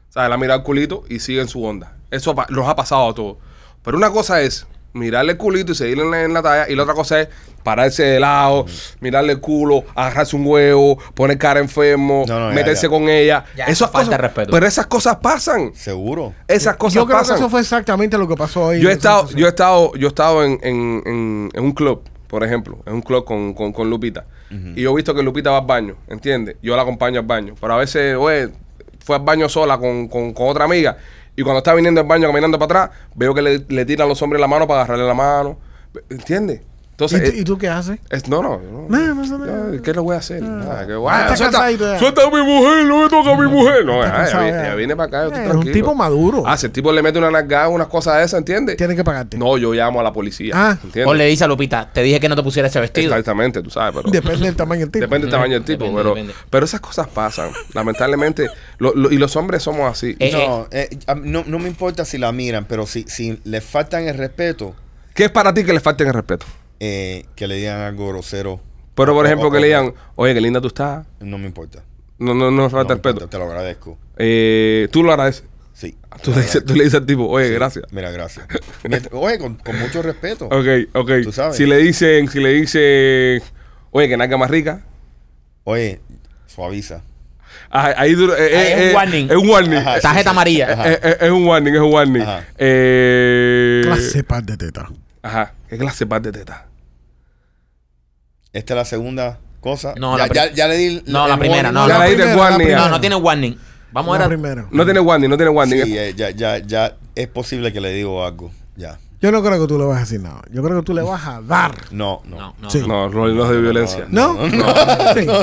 S1: ¿Sabes? La mira el culito y sigue en su onda. Eso pa- nos ha pasado a todos. Pero una cosa es mirarle el culito y seguirle en la, en la talla. Y la otra cosa es pararse de lado, mirarle el culo, agarrarse un huevo, poner cara enfermo,
S3: No, no, ya,
S1: meterse
S3: ya.
S1: con ella.
S2: Ya,
S1: Esas
S2: eso falta
S1: cosas,
S2: de respeto.
S1: Pero esas cosas pasan.
S3: Seguro.
S1: Esas cosas
S4: Yo creo
S1: pasan.
S4: que eso fue exactamente lo que pasó ahí.
S1: Yo he estado, yo he estado, yo he estado en, en- en- en un club, por ejemplo, en un club con, con- con Lupita. Y yo he visto que Lupita va al baño, ¿entiendes? Yo la acompaño al baño. Pero a veces, güey, fue al baño sola con, con- con otra amiga. Y cuando está viniendo al baño caminando para atrás, veo que le, le tiran los hombres la mano para agarrarle la mano. ¿Entiendes?
S4: ¿Y,
S1: Entonces,
S4: tú-
S1: eh,
S4: y tú qué haces?
S1: es- no, no, no.
S4: No, no, no, no.
S1: Ya, ¿Qué le voy a hacer? Nada, que,
S4: Ah,
S1: "Guau,
S4: está
S1: suelta,
S4: cansadito ya".
S1: suelta a mi mujer, no me toca a mi mujer. No,
S4: cansado
S1: ella, viene- ella viene para acá, yo estoy
S4: Eh, es un tipo maduro.
S1: Ah, si el tipo le mete una nalgada, unas cosas de esas, ¿entiendes?
S4: Tiene que pagarte.
S1: No, yo llamo a la policía.
S4: Ah.
S1: ¿entiendes?
S2: O le dice a Lupita, te dije que no te pusiera ese vestido.
S1: Exactamente, tú sabes, pero
S4: Depende del tamaño del tipo.
S1: depende del tamaño del tipo,
S2: Depende,
S1: pero,
S2: depende.
S1: pero esas cosas pasan. Lamentablemente, lo- lo- y los hombres somos así.
S2: Eh,
S3: no, eh, no, no me importa si la miran, pero si, si le faltan el respeto,
S1: ¿Qué es para ti que le falten el respeto?
S3: Eh, que le digan algo grosero,
S1: Pero, por
S3: O-
S1: ejemplo,
S3: o-
S1: que le
S3: o-
S1: digan, oye, qué linda tú estás.
S3: no me importa.
S1: No, no, no
S3: No
S1: falta el respeto.
S3: importa, te lo agradezco.
S1: Eh, tú lo agradeces.
S3: Sí.
S1: Tú le, dices, tú le dices al tipo, oye,
S3: Sí,
S1: gracias.
S3: Mira, gracias. Oye, con, con mucho respeto.
S1: Ok, ok.
S3: Tú sabes.
S1: Si le dicen, si le dicen, oye, que nalga más rica.
S3: Oye, suaviza.
S1: ah, Ahí, duro- eh, eh,
S2: es un
S1: eh,
S2: warning.
S1: Es un warning.
S3: Ajá,
S1: Eh,
S2: Tarjeta
S3: sí.
S2: amarilla.
S3: Ajá.
S1: eh, eh, es un warning, es un warning.
S3: Ajá.
S1: Eh,
S4: Clase par de teta.
S1: Ajá. ¿Qué clase par de teta?
S3: Esta es la segunda cosa.
S2: No,
S3: ya,
S2: la
S3: ya, ya le di.
S2: No, la primera,
S3: warning.
S2: no,
S1: Ya
S2: la
S1: le diste
S4: primera, la
S1: warning.
S4: primera.
S2: No, no tiene warning. Vamos a
S4: La
S2: ver.
S4: primera.
S1: No tiene warning, no tiene warning.
S3: Sí, eh, ya, ya, ya es posible que le digo algo. Ya.
S4: Yo no creo que tú le vas a decir nada. Yo creo que tú le vas a dar.
S3: No, no.
S2: No, no.
S4: Sí.
S1: No, Rolly no es de violencia.
S4: ¿No?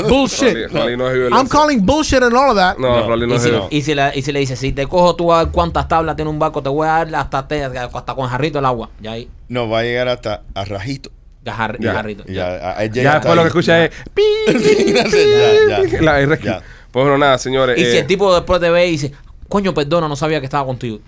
S4: Bullshit.
S1: Rolly, no es de violencia.
S4: I'm calling bullshit and all of that.
S1: No,
S3: No.
S1: Rolly no es de
S3: no.
S2: y, si la- y si le dice, si te cojo tú a ver cuántas tablas tiene un barco, te voy a dar hasta, te- hasta con jarrito el agua. Ya ahí,
S3: No, va a llegar hasta a rajito.
S2: Ya,
S1: Ya. después lo que escucha es. pi,
S3: ya, ya.
S1: La R.
S3: Ya.
S1: Pues bueno, nada, señores.
S2: Y si
S1: eh,
S2: el tipo después te ve y dice, coño, perdona, no sabía que estaba contigo.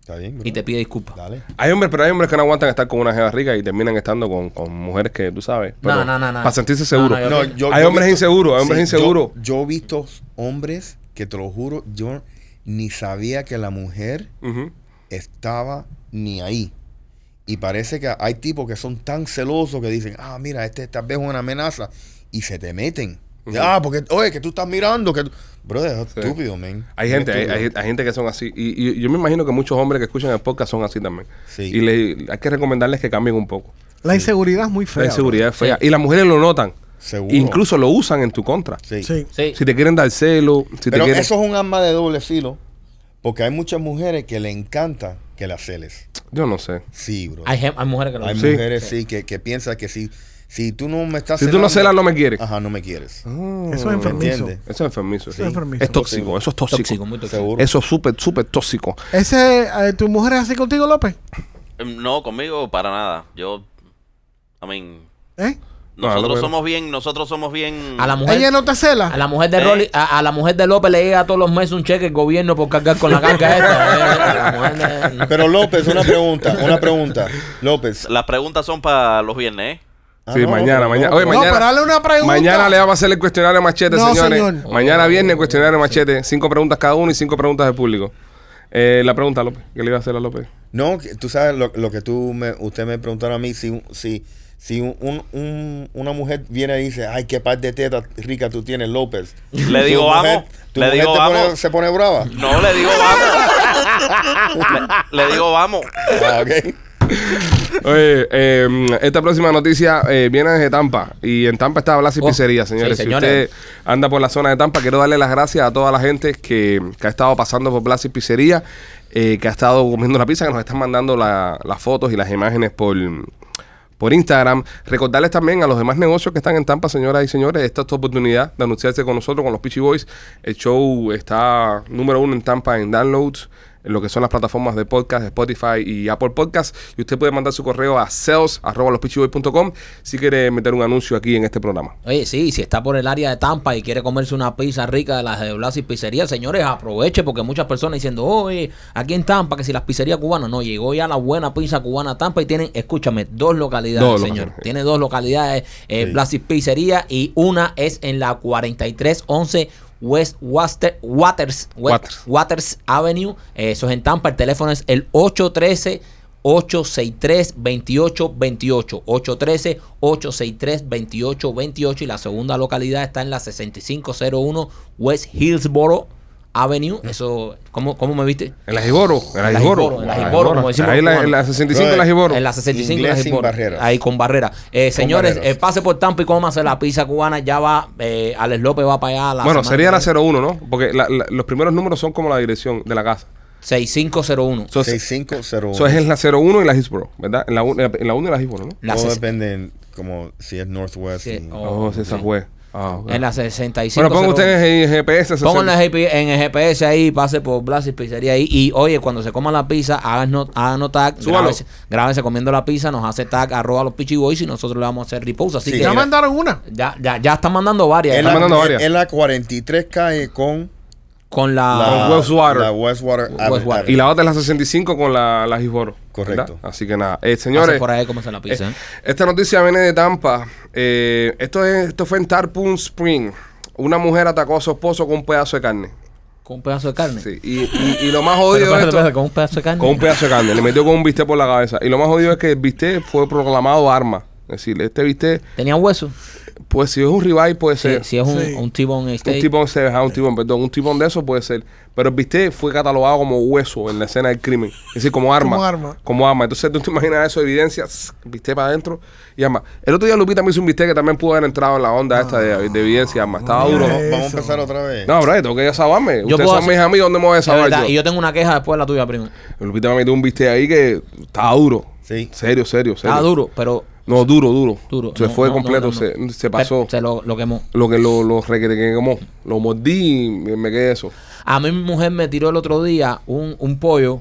S3: Está bien, bro.
S2: Y te pide disculpas.
S3: Dale.
S1: Hay hombres, pero hay hombres que no aguantan estar con una jeva rica y terminan estando con, con mujeres que tú sabes.
S2: No,
S1: pero
S2: no, no, no.
S1: Para sentirse seguro.
S2: No, Yo-
S1: Hay
S3: yo
S1: hombres
S3: visto-
S1: inseguros, hay hombres
S3: Sí,
S1: inseguros.
S3: Yo, yo he visto hombres que te lo juro, yo ni sabía que la mujer estaba ni ahí. Y parece que hay tipos que son tan celosos que dicen, ah, mira, este tal vez es una amenaza. Y se te meten. Ah, porque, oye, que tú estás mirando. que tú-". Brother, es
S1: Sí.
S3: estúpido, man.
S1: Hay gente, hay,
S3: Estúpido.
S1: hay- hay gente que son así. Y, y yo me imagino que muchos hombres que escuchan el podcast son así también.
S3: Sí.
S1: Y le, hay que recomendarles que cambien un poco.
S4: La inseguridad es muy fea.
S1: La inseguridad es fea.
S2: Sí.
S1: Y las mujeres lo notan.
S3: Seguro.
S1: Incluso lo usan en tu contra.
S3: Sí.
S4: bro. Sí.
S2: Sí.
S1: Si te quieren dar celo, si te
S3: Pero
S1: quieren...
S3: eso es un arma de doble filo. Porque hay muchas mujeres que le encanta que la celes.
S1: Yo no sé.
S3: Sí, bro.
S2: Hay, mujeres que lo
S3: Hay.
S1: Sí.
S3: mujeres, sí, que, que piensan que si, si tú no me estás
S1: Si tú no celas, no me quieres.
S3: Ajá, no me quieres.
S1: Ah,
S4: Eso es enfermizo.
S1: Eso es enfermizo.
S4: Eso es enfermizo.
S1: Es tóxico, eso es tóxico.
S2: Tóxico, muy tóxico.
S3: Seguro.
S1: Eso es súper, súper tóxico.
S4: Ese, eh, ¿Tu mujer es así contigo, López?
S5: Em, No, conmigo para nada. Yo, I mean,
S4: ¿Eh?
S1: No,
S5: nosotros
S1: no,
S5: somos bien, nosotros somos bien.
S2: A la mujer,
S4: ¿Ella no te cela?
S2: a la mujer de
S5: Eh.
S2: Rolly, a, a la mujer de López le llega todos los meses un cheque el gobierno por cargar con la carga esta. Eh, a la mujer de-
S3: Pero López, una pregunta, una pregunta. López.
S5: Las preguntas son para los viernes, ¿eh?
S3: Ah,
S1: Sí,
S3: no,
S1: mañana,
S3: pero
S1: mañana.
S3: no,
S1: Oye,
S4: No,
S1: mañana-
S4: pero dale una pregunta.
S1: Mañana le vamos a hacer el cuestionario machete,
S4: No,
S1: señores.
S4: señor.
S1: Mañana viernes, cuestionario machete. Cinco preguntas cada uno y cinco preguntas del público. Eh, la pregunta, López. ¿Qué le iba a hacer a López?
S3: No, tú sabes lo, lo que tú me, usted me preguntaron a mí si, si, si un, un- un- una mujer viene y dice, ay, qué par de tetas rica tú tienes, López.
S5: Le
S3: tu
S5: digo,
S3: mujer-
S5: vamos.
S3: tu
S5: Le
S3: mujer
S5: digo,
S3: te pone-
S5: vamos.
S3: se pone brava.
S5: No, le digo vamos. le, le digo vamos.
S3: Ah, ok.
S1: Oye, eh, esta próxima noticia eh, viene desde Tampa. Y en Tampa está Blas y
S2: Oh,
S1: Pizzería, señores.
S2: sí,
S1: Si usted anda por la zona de Tampa, quiero darle las gracias a toda la gente que, que ha estado pasando por Blas y Pizzería, eh, que ha estado comiendo la pizza, que nos están mandando la- las fotos y las imágenes por, por Instagram. Recordarles también a los demás negocios que están en Tampa, señoras y señores, esta es tu oportunidad de anunciarse con nosotros, con los Peachy Boys. El show está número uno en Tampa en downloads, en lo que son las plataformas de podcast, Spotify y Apple Podcast. Y usted puede mandar su correo a sales.com si quiere meter un anuncio aquí en este programa.
S2: Oye, sí, si está por el área de Tampa y quiere comerse una pizza rica de las de Blas y Pizzería, señores, aproveche porque muchas personas diciendo, oye, aquí en Tampa, que si las pizzerías cubanas, no, llegó ya la buena pizza cubana Tampa y tienen, escúchame, dos localidades,
S1: Dos
S2: señor.
S1: localidades.
S2: Tiene dos localidades, eh,
S3: Sí.
S2: Blas y Pizzería, y una es en la 4311 West Waster- Waters, West-
S1: Waters.
S2: Waters Avenue, eh, eso es en Tampa, el teléfono es el 813 863-2828. 813-863-2828. Y la segunda localidad está en la 6501 West Hillsboro Avenue. Eso, ¿cómo, cómo me viste?
S1: En la Jiboro, en la Jiboro.
S2: Jiboro, en la Jiboro, como decimos
S1: Ahí en la, en la
S2: cubanos.
S1: 65 en la Jiboro.
S2: En la 65
S3: Inglés
S2: en la
S3: barreras.
S2: Ahí con barrera. Eh, señores,
S3: barreras.
S2: eh, pase por Tampa y cómase la pizza cubana. Ya va, eh, Alex López va para allá. La
S1: Bueno, sería la
S2: viene.
S1: 01, ¿no? Porque la- la- los primeros números son como la dirección de la casa.
S2: 6501.
S1: Eso es,
S3: 6501.
S1: eso es en la 01 y la Hillsboro, ¿verdad? En la 1 en la uno y la Hillsboro, ¿no?
S2: La
S3: Todo depende en como si es Northwest.
S2: Sí,
S3: y-
S2: oh.
S1: Oh, fue. Ah.
S2: En la 65
S1: Bueno, pongan ustedes en GPS.
S2: Pongan
S1: 60.
S2: el GP en el GPS ahí, pase por Blas y Pizzería ahí. Y oye, cuando se coma la pizza, háganos, háganos tag,
S1: Súbalo.
S2: grábese, grábese comiendo la pizza, nos hace tag, arroba los Pichi Boys y nosotros le vamos a hacer repose. Así
S3: Sí,
S2: que
S4: Ya
S3: mira.
S4: mandaron una.
S2: ya, ya, ya están mandando varias.
S3: En
S1: Están
S3: la,
S1: mandando varias.
S3: en la 43 calle con
S2: con la.
S3: la,
S1: Westwater.
S3: la Westwater
S1: Y la otra es la 65 con la, la.
S3: Correcto.
S1: ¿verdad? Así que nada. Eh, señores,
S2: por ahí cómo se la pizza.
S1: eh,
S2: ¿eh?
S1: esta noticia viene de Tampa. Eh, esto, es, esto fue en Tarpon Spring. Una mujer atacó a su esposo con un pedazo de carne.
S2: Con un pedazo de carne.
S1: Sí. Y, y- y lo más jodido esto.
S2: espérate, con un pedazo de carne.
S1: Con un pedazo de carne. Le metió con un bistec por la cabeza. Y lo más jodido es que el bistec fue proclamado arma. Es decir, este bistec,
S2: Tenía hueso.
S1: pues si es un ribeye puede ser.
S2: si es un,
S4: Sí.
S2: un T-bone
S1: Un tibón se deja un tibón, perdón, un tibón de eso puede ser. Pero el bistec fue catalogado como hueso en la escena del crimen. Es decir, como arma.
S4: Como arma.
S1: Como arma. Entonces tú te imaginas eso, evidencia, tss, bistec para adentro y arma. El otro día Lupita me hizo un bistec que también pudo haber entrado en la onda esta de, de evidencia, arma. Estaba duro.
S3: Vamos, vamos a empezar otra vez.
S1: No, bro, tengo que desabarme.
S2: Yo
S1: Ustedes son
S2: hacer-
S1: mis amigos, ¿dónde me voy a
S2: verdad,
S1: yo?
S2: y yo tengo una queja después de la tuya, primo.
S1: Lupita me metió un bistec ahí que estaba duro.
S3: Sí.
S1: Serio, serio, serio.
S2: Estaba duro, pero
S1: No, duro, duro.
S2: duro.
S1: Se
S2: No,
S1: fue
S2: no,
S1: completo,
S2: no.
S1: Se, se pasó.
S2: Se lo, lo quemó.
S1: Lo que lo, lo que quemó. Lo mordí y me, me quedé eso.
S2: A mí mi mujer me tiró el otro día un, un pollo.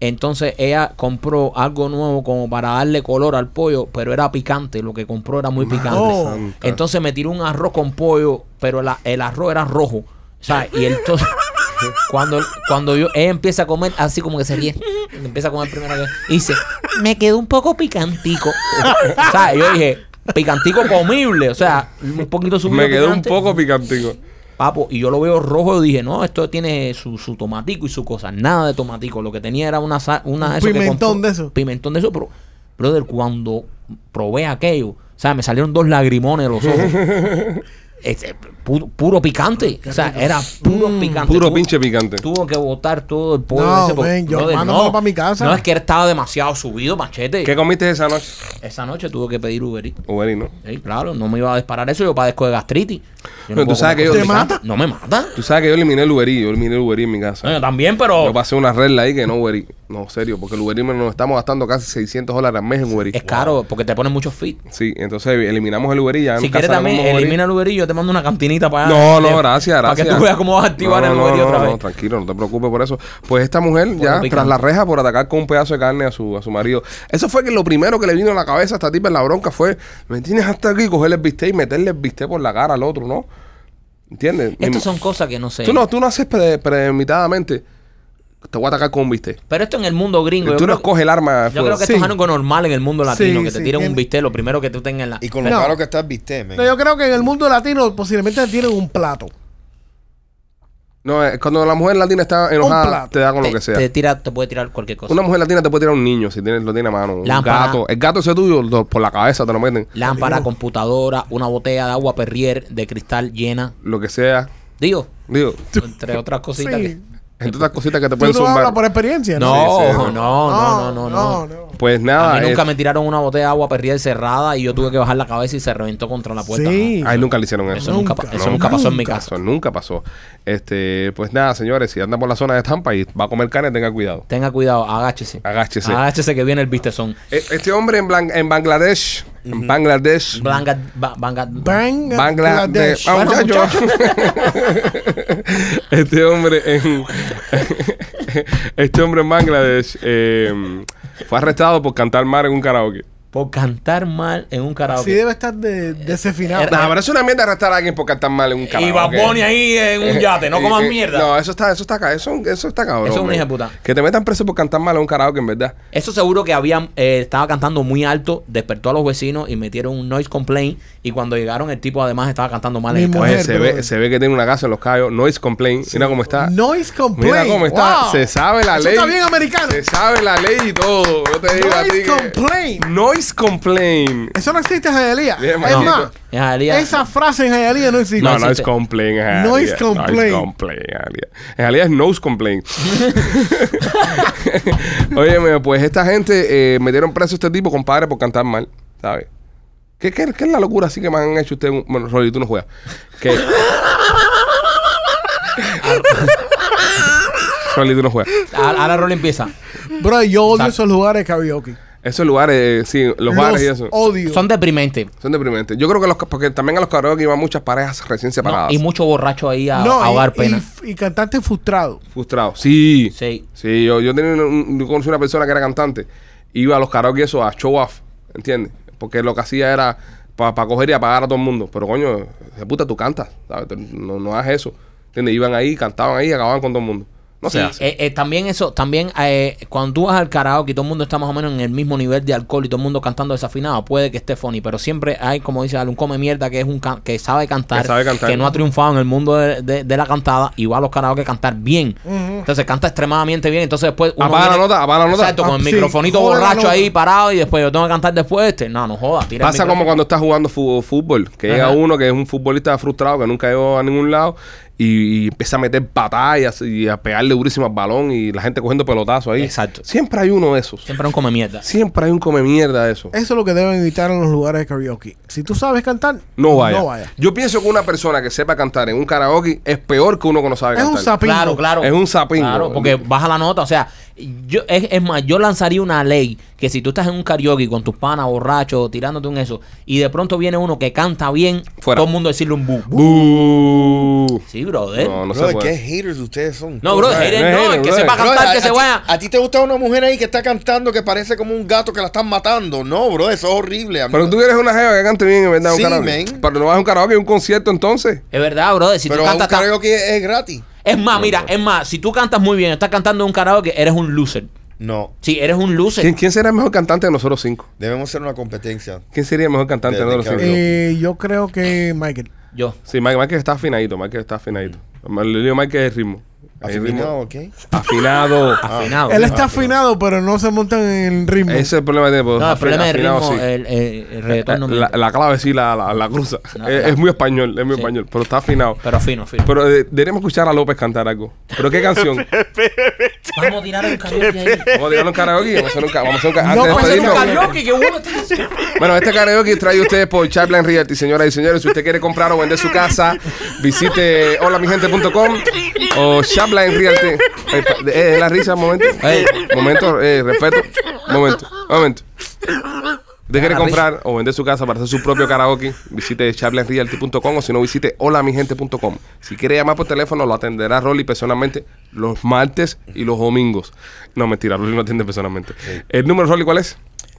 S2: Entonces ella compró algo nuevo como para darle color al pollo, pero era picante. Lo que compró era muy picante.
S4: Oh.
S2: Entonces me tiró un arroz con pollo, pero la- el arroz era rojo. Sea, y entonces cuando, cuando yo, ella empieza a comer así como que se ríe. Empieza a comer primero que y dice, me quedó un poco picantico. o sea, yo dije, picantico comible. O sea, un poquito subido
S1: Me quedó un poco picantico.
S2: Papo, y yo lo veo rojo y dije, no, esto tiene su, su tomatico y su cosa. Nada de tomatico. Lo que tenía era una, una
S4: Un
S2: eso
S4: pimentón
S2: compró-
S4: de eso.
S2: Pimentón de eso, pero, brother, cuando probé aquello, o sea, me salieron dos lagrimones de los ojos. Este, puro, puro picante. O sea, era puro picante.
S1: Puro
S2: Tuvo-
S1: pinche picante.
S2: Tuvo que botar todo el pollo.
S4: No,
S2: ese porque,
S4: ven, yo
S2: brother, no,
S4: pa' mi casa.
S2: No es que estaba demasiado subido, machete.
S1: ¿Qué comiste esa noche?
S2: Esa noche tuve que pedir Uber Eats.
S1: Uber Eats, ¿no?
S2: Sí, claro, no me iba a disparar eso. Yo padezco de gastritis. Yo
S1: No, tú sabes que yo-
S2: cosas
S4: ¿Te
S2: picantes.
S4: mata?
S2: No me mata.
S1: Tú sabes que yo eliminé el Uber Eats. Yo eliminé el Uber Eats en mi casa.
S2: No, yo también, pero
S1: Yo pasé una regla ahí que no Uber Eats. No, serio. Porque el Uber Eats nos estamos gastando casi 600 dólares al mes en Uber
S2: es
S1: Eats.
S2: caro porque te ponen muchos fit.
S1: Sí, entonces eliminamos el Uber Eats. Ya
S2: Si quieres también, elimina el Uber Eats, yo te mando una cantinita para
S1: No, no,
S2: de-
S1: gracias,
S2: Para
S1: gracias.
S2: que tú veas cómo vas a activar
S1: No,
S2: el
S1: no, no,
S2: otra
S1: no,
S2: vez.
S1: tranquilo, no te preocupes por eso. Pues esta mujer
S2: Por
S1: ya tras la reja por atacar con un pedazo de carne a su, a su marido. Eso fue que lo primero que le vino a la cabeza a esta tipa en la bronca fue, me tienes hasta aquí, cogerle el bistec y meterle el bistec por la cara al otro, ¿no? ¿Entiendes?
S2: Estas son cosas que no sé.
S1: Tú no, tú no haces pre- premeditadamente. Te voy a atacar con un bistec.
S2: Pero esto en el mundo gringo. yo
S1: Tú no
S2: creo-
S1: escoges el arma.
S2: Yo creo que esto
S4: Sí.
S2: es algo normal en el mundo latino,
S4: Sí,
S2: que te
S4: sí.
S2: tiren un
S4: En-
S2: bistec, lo primero que tú tengas en la...
S3: Y con lo
S4: No.
S3: caro que está el bistec, man.
S4: No, yo creo que en el mundo latino posiblemente tienen un plato.
S1: No, es cuando la mujer latina está enojada,
S4: plato.
S1: te da con lo
S2: te,
S1: que sea.
S2: te tira, te puede tirar cualquier cosa.
S1: Una mujer latina te puede tirar un niño si tienes, lo tiene a mano. Un
S2: Lámpara.
S1: gato. El gato ese tuyo, lo- por la cabeza te lo meten.
S2: Lámpara, computadora, una botella de agua Perrier de cristal llena.
S1: Lo que sea.
S2: Digo,
S1: Digo,
S2: entre otras cositas
S4: Sí.
S2: que...
S1: entre otras cositas que te
S4: Tú
S1: pueden
S4: no hablas
S1: zumbar.
S4: por experiencia, ¿no?
S2: No, no, no, no, no, no.
S1: Pues
S2: A
S1: nada.
S2: mí nunca
S1: es-
S2: me tiraron una botella de agua Perrier cerrada y yo tuve que bajar la cabeza y se reventó contra la puerta.
S4: Sí.
S1: Ay, nunca le hicieron eso.
S2: Eso nunca, eso nunca pasó en mi
S4: Nunca.
S2: casa.
S1: Eso nunca pasó. Este, pues nada, señores, si anda por la zona de Tampa y va a comer carne, tenga cuidado.
S2: Tenga cuidado, agáchese.
S1: Agáchese.
S2: Agáchese que viene el vistezón.
S1: E- Este hombre en, Blan- en Bangladesh, en Bangladesh,
S2: Blanca, ba- banga-
S4: Bang,
S1: Bangladesh,
S4: Bangladesh.
S1: Ah,
S2: Bueno,
S1: muchacho. este hombre en este hombre en Bangladesh eh, fue arrestado por cantar mal en un karaoke.
S2: por cantar mal en un karaoke.
S4: Sí debe estar de, desafinado.
S2: Era-
S1: Nah, pero es una mierda arrestar a alguien por cantar mal en un karaoke.
S2: y Bad Bunny ahí en un yate, no
S1: Eh,
S2: coman
S1: eh,
S2: mierda.
S1: No, eso está, eso está, ca- eso, eso está cabrón.
S2: Eso es un
S1: man.
S2: hijo de puta.
S1: Que te metan preso por cantar mal en un karaoke, en verdad.
S2: Eso seguro que habían, eh, estaba cantando muy alto, despertó a los vecinos y metieron un noise complaint. Y cuando llegaron, el tipo además estaba cantando mal en
S4: Mujer,
S1: se, ve, se ve que tiene una casa en los callos. Noise complaint. Mira cómo está.
S4: Noise complaint.
S1: Mira cómo está.
S4: Wow.
S1: Se sabe la
S4: Eso
S1: ley.
S4: está bien americano.
S1: Se sabe la ley y todo. Yo te digo a ti
S4: Noise
S1: que-
S4: complaint.
S1: Noise complaint.
S4: Eso no existe en.
S1: Bien,
S4: Es más,
S2: En
S4: esa frase en Hialeah no existe.
S1: No,
S2: No
S1: no es complaint. En
S4: Noise complaint.
S1: Noise complaint. En realidad es nose complaint. Óyeme, pues esta gente eh, metieron preso a este tipo, compadre, por cantar mal. ¿Sabes? ¿Qué, qué, qué es la locura así que me han hecho ustedes? Bueno, Rolly, tú no juegas. Que... Rolly, tú no juegas.
S2: Ahora ahora Rolly empieza.
S4: Bro, yo odio
S2: Exacto.
S4: esos lugares de karaoke.
S1: Esos lugares, eh, sí, los bares y eso.
S4: odio.
S2: Son deprimentes.
S1: Son deprimentes. Yo creo que los porque también a los karaoke iban muchas parejas recién
S2: No,
S1: separadas.
S2: y mucho borracho ahí a,
S4: no,
S2: a ahogar
S4: y,
S2: pena.
S4: y, y cantante frustrado.
S1: Frustrados. Sí.
S2: Sí.
S1: Sí, yo, yo tenía un- yo conocí una persona que era cantante. Iba a los karaoke eso a show off, ¿entiendes? Porque lo que hacía era para coger y apagar a todo el mundo. Pero coño, de puta, tú cantas. No, no hagas eso. ¿Entiendes? Iban ahí, cantaban ahí y acababan con todo el mundo. No
S2: Sí,
S1: se hace.
S2: eh, eh, también eso, también eh, cuando tú vas al karaoke y todo el mundo está más o menos en el mismo nivel de alcohol y todo el mundo cantando desafinado, puede que esté funny, pero siempre hay, como dice un come mierda que es un can- que sabe cantar,
S1: Que sabe cantar.
S2: no ha triunfado en el mundo de, de- de la cantada y va a los karaoke a cantar bien. Entonces canta extremadamente bien, entonces después uno
S1: Apaga la nota, apaga la nota.
S2: Exacto, con el
S4: Ah, sí,
S2: microfonito borracho ahí parado y después yo tengo que cantar después este. No, no joda, tira el
S1: Pasa como cuando estás jugando fútbol, que llega uno que es un futbolista frustrado, que nunca llegó a ningún lado, y, y empieza a meter batallas y a pegarle durísimo al balón y la gente cogiendo pelotazos ahí.
S2: Exacto.
S1: Siempre hay uno de esos.
S2: Siempre un come mierda.
S1: Siempre hay un come mierda de eso.
S4: Eso es lo que deben evitar en los lugares de karaoke. Si tú sabes cantar,
S1: No vaya.
S4: No vaya.
S1: Yo pienso que una persona que sepa cantar en un karaoke es peor que uno que no sabe
S4: Es un
S1: cantar.
S4: sapingo.
S2: Claro, claro.
S1: Es un sapingo.
S2: Claro, porque baja la nota. O sea, yo es, es más, yo lanzaría una ley que si tú estás en un karaoke con tus panas borrachos, tirándote un eso, y de pronto viene uno que canta bien,
S1: Fuera.
S2: todo el mundo decirle un bu. bu.
S1: Buh.
S2: Sí, brother.
S1: No,
S2: No,
S1: no se
S3: Bro, qué haters ustedes son.
S2: bro,
S1: no,
S2: haters
S1: no es
S2: no,
S1: hater,
S2: el que
S1: bro.
S2: sepa
S3: Bro,
S2: cantar, que
S3: a
S2: se vaya.
S3: a ti te gusta una mujer ahí que está cantando que parece como un gato que la están matando. No, bro, eso es horrible.
S1: Pero tú eres una jeva que cante bien, en verdad, un
S3: Sí,
S1: karaoke.
S3: man.
S1: Pero no vas a un karaoke, un concierto entonces.
S2: Es verdad, brother. Si
S3: Pero
S2: tú
S3: un
S2: cantas. tan-
S3: karaoke es gratis.
S2: Es más, mira, es más, si tú cantas muy bien, estás cantando en un karaoke, eres un loser.
S3: No,
S2: Sí, eres un loser.
S1: ¿Quién, quién será el mejor cantante de nosotros cinco?
S3: debemos hacer una competencia.
S1: ¿Quién sería el mejor cantante de,
S3: De-
S1: nosotros cinco?
S4: Eh, yo creo que Michael.
S2: Yo.
S1: Sí, Mike, Michael está afinadito, Michael está afinadito. Le digo Michael es el ritmo.
S3: Afinado, ¿ok?
S1: Afinado.
S2: Afinado.
S4: Él está afinado, pero no se monta en el ritmo.
S1: Ese es el problema de pues,
S2: No, el problema es el
S1: afinado,
S2: ritmo,
S1: sí.
S2: el, el, el reggaetón no me-
S1: la, la clave sí la, la, la cruza.
S2: No,
S1: es, muy español, es muy
S2: Sí.
S1: español, pero está afinado.
S2: Pero fino, fino.
S1: Pero eh, deberíamos escuchar a López cantar algo. ¿Pero qué canción?
S2: Vamos a tirar un karaoke ahí.
S1: Vamos a tirarlo en karaoke. Vamos a hacer un, ca- vamos a hacer un ca-
S4: No
S1: antes de
S4: puede ser un
S2: karaoke, qué bueno estás.
S1: Bueno, este karaoke trae ustedes por Chapline Realty, señoras y señores. Si usted quiere comprar o vender su casa, visite holamigente.com o Chapline Realty. Eh, pa- eh, la risa, momento.
S2: Ey.
S1: Momento, eh, respeto. Momento, momento. Usted quiere comprar o vender su casa para hacer su propio karaoke, visite chaplinrealty.com o si no, visite holamigente.com. Si quiere llamar por teléfono, lo atenderá Rolly personalmente los martes y los domingos. No, mentira, Rolly no atiende personalmente. ¿El número, Rolly, cuál es?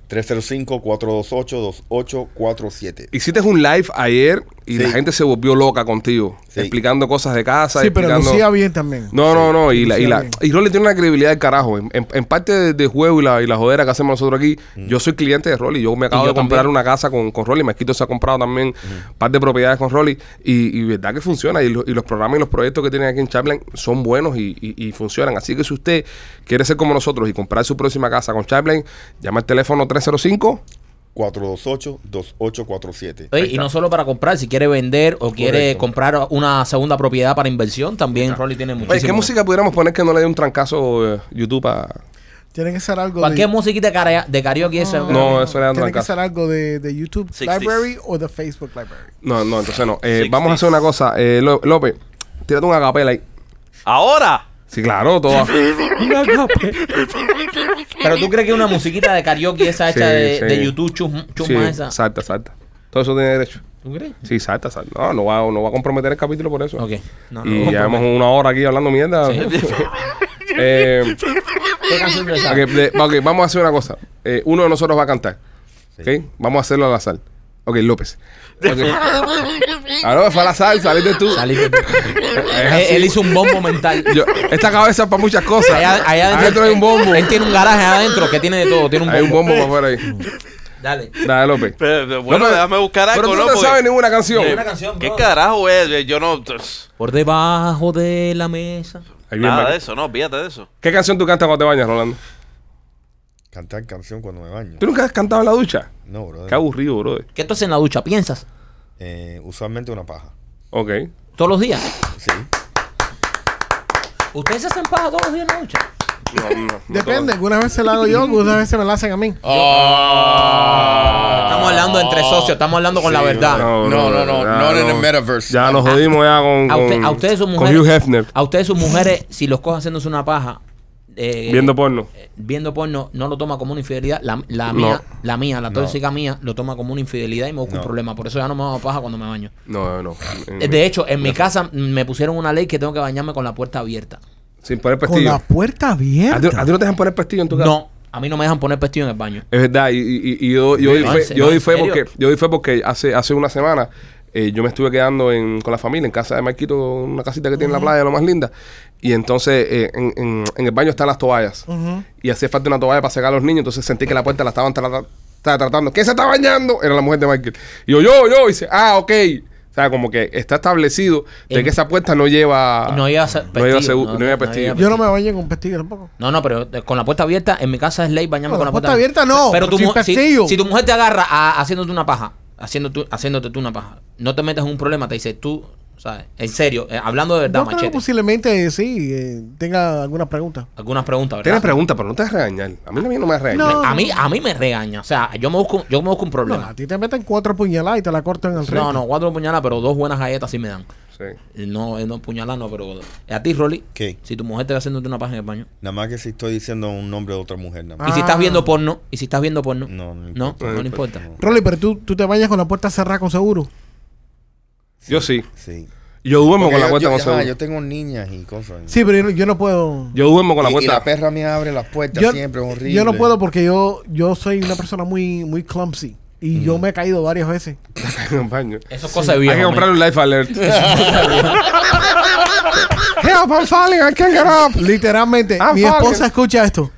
S3: 305-428-2847.
S1: Hiciste un live ayer y
S3: Sí.
S1: la gente se volvió loca contigo,
S3: Sí.
S1: explicando cosas de casa.
S4: Sí, pero
S1: explicando...
S4: lucía bien también.
S1: No, no, no. Y, la, y, la, y Rolly tiene una credibilidad del carajo. En, en- en parte de, de juego y la, y la jodera que hacemos nosotros aquí, yo soy cliente de Rolly. Yo me acabo
S2: yo
S1: de comprar
S2: también.
S1: una casa con, con Rolly. Mezquito se ha comprado también un par de propiedades con Rolly. Y, y verdad que funciona. Y, lo- y los programas y los proyectos que tienen aquí en Chaplin son buenos y, y- y funcionan. Así que si usted quiere ser como nosotros y comprar su próxima casa con Chaplin, llama al teléfono 305.
S3: 428-2847.
S2: Oye,
S1: Ahí
S2: y
S1: está.
S2: no solo para comprar, si quiere vender o quiere
S3: Correcto.
S2: comprar una segunda propiedad para inversión, también Rolly tiene muchísimo.
S1: Oye, ¿qué música pudiéramos poner que no le dé un trancazo eh, YouTube a...
S4: Tiene que ser algo
S2: Cualquier
S4: de...
S2: musiquita de, karaoke esa.
S1: No, eso le da un
S4: Tiene que ser algo de, de YouTube
S5: 60s.
S4: Library o de Facebook Library.
S1: No, no, entonces no. Eh,
S5: 60s.
S1: vamos a hacer una cosa. Eh, Ló- López, tírate un acapela ahí.
S5: Ahora.
S1: Sí, claro, todo.
S2: Pero tú crees que una musiquita de karaoke esa hecha
S1: Sí,
S2: de,
S1: sí.
S2: de YouTube chum,
S1: Sí,
S2: esa.
S1: salta, salta. Todo eso tiene derecho.
S2: ¿Tú crees?
S1: Sí, salta, salta. No, no va, no va a comprometer el capítulo por eso.
S2: Ok. No, no,
S1: y
S2: no,
S1: llevamos una hora aquí hablando mierda.
S2: Sí.
S1: Eh,
S2: ¿Qué canción de esa?
S1: ok, de- ok, vamos a hacer una cosa. Eh, uno de nosotros va a cantar. ¿Ok? Vamos a hacerlo al azar. Ok, López. Ok. Ahora fue al azar, saliste tú.
S2: Saliste tú. Él, hizo un bombo mental.
S1: Yo- esta cabeza es para muchas cosas.
S2: Allá, allá
S1: adentro hay un bombo.
S2: Él tiene un garaje adentro que tiene de todo. Tiene un bombo.
S1: Hay un bombo para afuera ahí.
S2: Dale.
S1: Dale, López.
S5: Pero, pero, bueno,
S1: López,
S5: déjame buscar algo,
S1: Pero tú
S5: ¿no?
S1: no sabes ninguna canción.
S5: ¿Qué carajo es? Yo no.
S2: Por debajo de la mesa.
S1: Ahí
S5: Nada de eso, no, olvídate de eso.
S1: ¿Qué canción tú cantas cuando te bañas, Rolando?
S3: Cantar canción cuando me baño.
S1: ¿Tú nunca has cantado en la ducha?
S3: No, bro.
S1: Qué aburrido, brother.
S2: ¿Qué tú haces en la ducha? ¿Piensas?
S3: Eh, usualmente una paja.
S1: Ok.
S2: ¿Todos los días?
S3: Sí.
S2: ¿Ustedes se hacen paja todos los días en la ducha?
S1: No, no, no
S4: Depende, algunas veces la hago yo, algunas veces me la hacen a mí.
S2: Estamos hablando entre socios, estamos hablando con la verdad.
S1: No,
S3: No, no, no, not in the metaverse.
S1: Ya nos jodimos ya con,
S2: A, usted-
S1: con,
S2: a ustedes sus
S1: con
S2: mujeres.
S1: Hugh Hefner
S2: A ustedes sus mujeres, si los coge haciéndose una paja. Eh,
S1: viendo porno.
S2: eh, viendo porno, no lo toma como una infidelidad. La, la
S1: No.
S2: mía, la mía, la
S3: No.
S2: tóxica mía, lo toma como una infidelidad y me busca un
S3: No.
S2: problema. Por eso ya no me hago paja cuando me baño.
S1: No, no.
S2: Eh, De hecho, en mi casa me pusieron una ley que tengo que bañarme con la puerta abierta.
S1: Sin poner
S4: Con
S1: pestillo.
S4: la puerta
S1: ¿A ti,
S4: abierta.
S1: a ti no te dejan poner pestillo en tu casa?
S2: No, a mí no me dejan poner pestillo en el baño.
S1: Es verdad, y, y- y yo, yo,
S2: No,
S1: di fe, yo di
S2: ¿en
S1: fe
S2: serio?
S1: porque, yo di fe porque hace, hace una semana eh, yo me estuve quedando en- con la familia en casa de Marquito, una casita que tiene en la playa, lo más linda. Y entonces eh, en, en- en el baño están las toallas.
S4: Ujú.
S1: Y hacía falta una toalla para secar a los niños. Entonces sentí que la puerta la estaban tra- tra- tratando. ¿Quién se está bañando? Era la mujer de Michael. Y yo, yo, yo. Y dice, ah, ok. O sea, como que está establecido de
S2: En-
S1: que esa puerta no lleva.
S2: No lleva
S1: Ah, no lleva,
S2: pestillo,
S1: segu- no lleva pestillo.
S4: Yo no me baño con pestillo tampoco.
S2: No, no, pero eh, con la puerta abierta, en mi casa es ley bañarme
S4: No,
S2: con
S4: la
S2: la puerta
S4: abierta no,
S2: Pero tu si,
S4: pestillo.
S2: si tu mujer te agarra a- haciéndote una paja, haciéndote, haciéndote tú una paja, no te metes en un problema, te dice tú, ¿sabes? En serio, eh, hablando de verdad,
S4: Yo creo que
S2: machete.
S4: posiblemente sí, eh, tenga alguna pregunta.
S2: Algunas preguntas, ¿verdad?
S1: Tienes preguntas, pero no te vas a regañar. A mí no, no me vas a regañar.
S4: No.
S2: A mí, a mí me regaña, o sea, yo me busco, yo me busco un
S4: No,
S2: problema.
S4: a ti te meten cuatro puñaladas y te la cortan en el
S2: No, no, cuatro puñaladas, pero dos buenas galletas sí me dan.
S1: Sí.
S2: No, eh, no puñaladas, no, pero a ti, Rolly,
S3: ¿Qué?
S2: si tu mujer te va haciéndote una en el baño.
S3: Nada más que si estoy diciendo un nombre de otra mujer. Nada más.
S2: Y si estás
S4: Ah.
S2: viendo porno, y si estás viendo porno,
S3: No, no
S2: no,
S3: importa.
S2: no, le importa.
S4: Rolly, pero tú, tú te bañas con la puerta cerrada con seguro.
S1: Yo sí.
S3: Sí.
S1: Yo duermo
S3: Porque
S1: con la
S3: yo-
S1: puerta
S3: yo, ajá, yo tengo niñas y cosas.
S4: Sí, pero yo, yo no puedo.
S1: Yo duermo con la
S3: y, y
S1: puerta.
S3: la perra me abre las puertas
S4: Yo,
S3: siempre, es horrible.
S4: yo no puedo porque yo, yo soy una persona muy, muy clumsy. Y yo me he caído varias veces.
S1: en el baño.
S2: Eso es cosa de
S1: Hay
S2: viejo.
S1: que
S2: man.
S1: comprar un life alert. Help, I'm falling, I can't get up.
S4: Literalmente,
S1: I'm
S4: mi esposa escucha esto.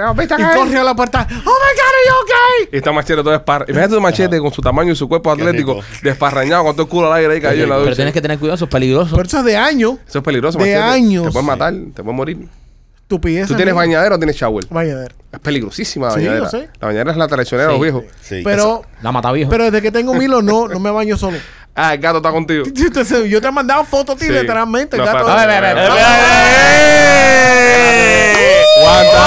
S4: Y corre a la puerta. ¡Oh my God, are you okay?
S1: Y está machete todo esparrañado. Imagínate tu machete con su tamaño y su cuerpo atlético, desparrañado, con todo el culo al aire ahí caído en la
S2: Pero
S1: ducha.
S2: tienes que tener cuidado, eso es peligroso.
S4: Pero eso es de año.
S1: Eso es peligroso,
S4: de
S1: machete.
S4: años.
S1: Te puedes matar, te puedes morir.
S4: Estupidez.
S1: ¿Tú tienes bañadero o tienes shower?
S4: Bañadero.
S1: Es peligrosísima la
S4: Sí,
S1: bañadera.
S4: yo sé.
S1: La bañadera es la traicionera de los viejos.
S3: Sí.
S4: Pero,
S2: La mata viejo.
S4: pero desde que tengo Milo, no, no me baño solo.
S1: Ah, el gato está contigo.
S4: Yo te he mandado fotos, tío,
S1: Sí.
S4: literalmente. el
S1: No,
S4: gato-
S1: espérate,
S2: A a
S1: Aguanta.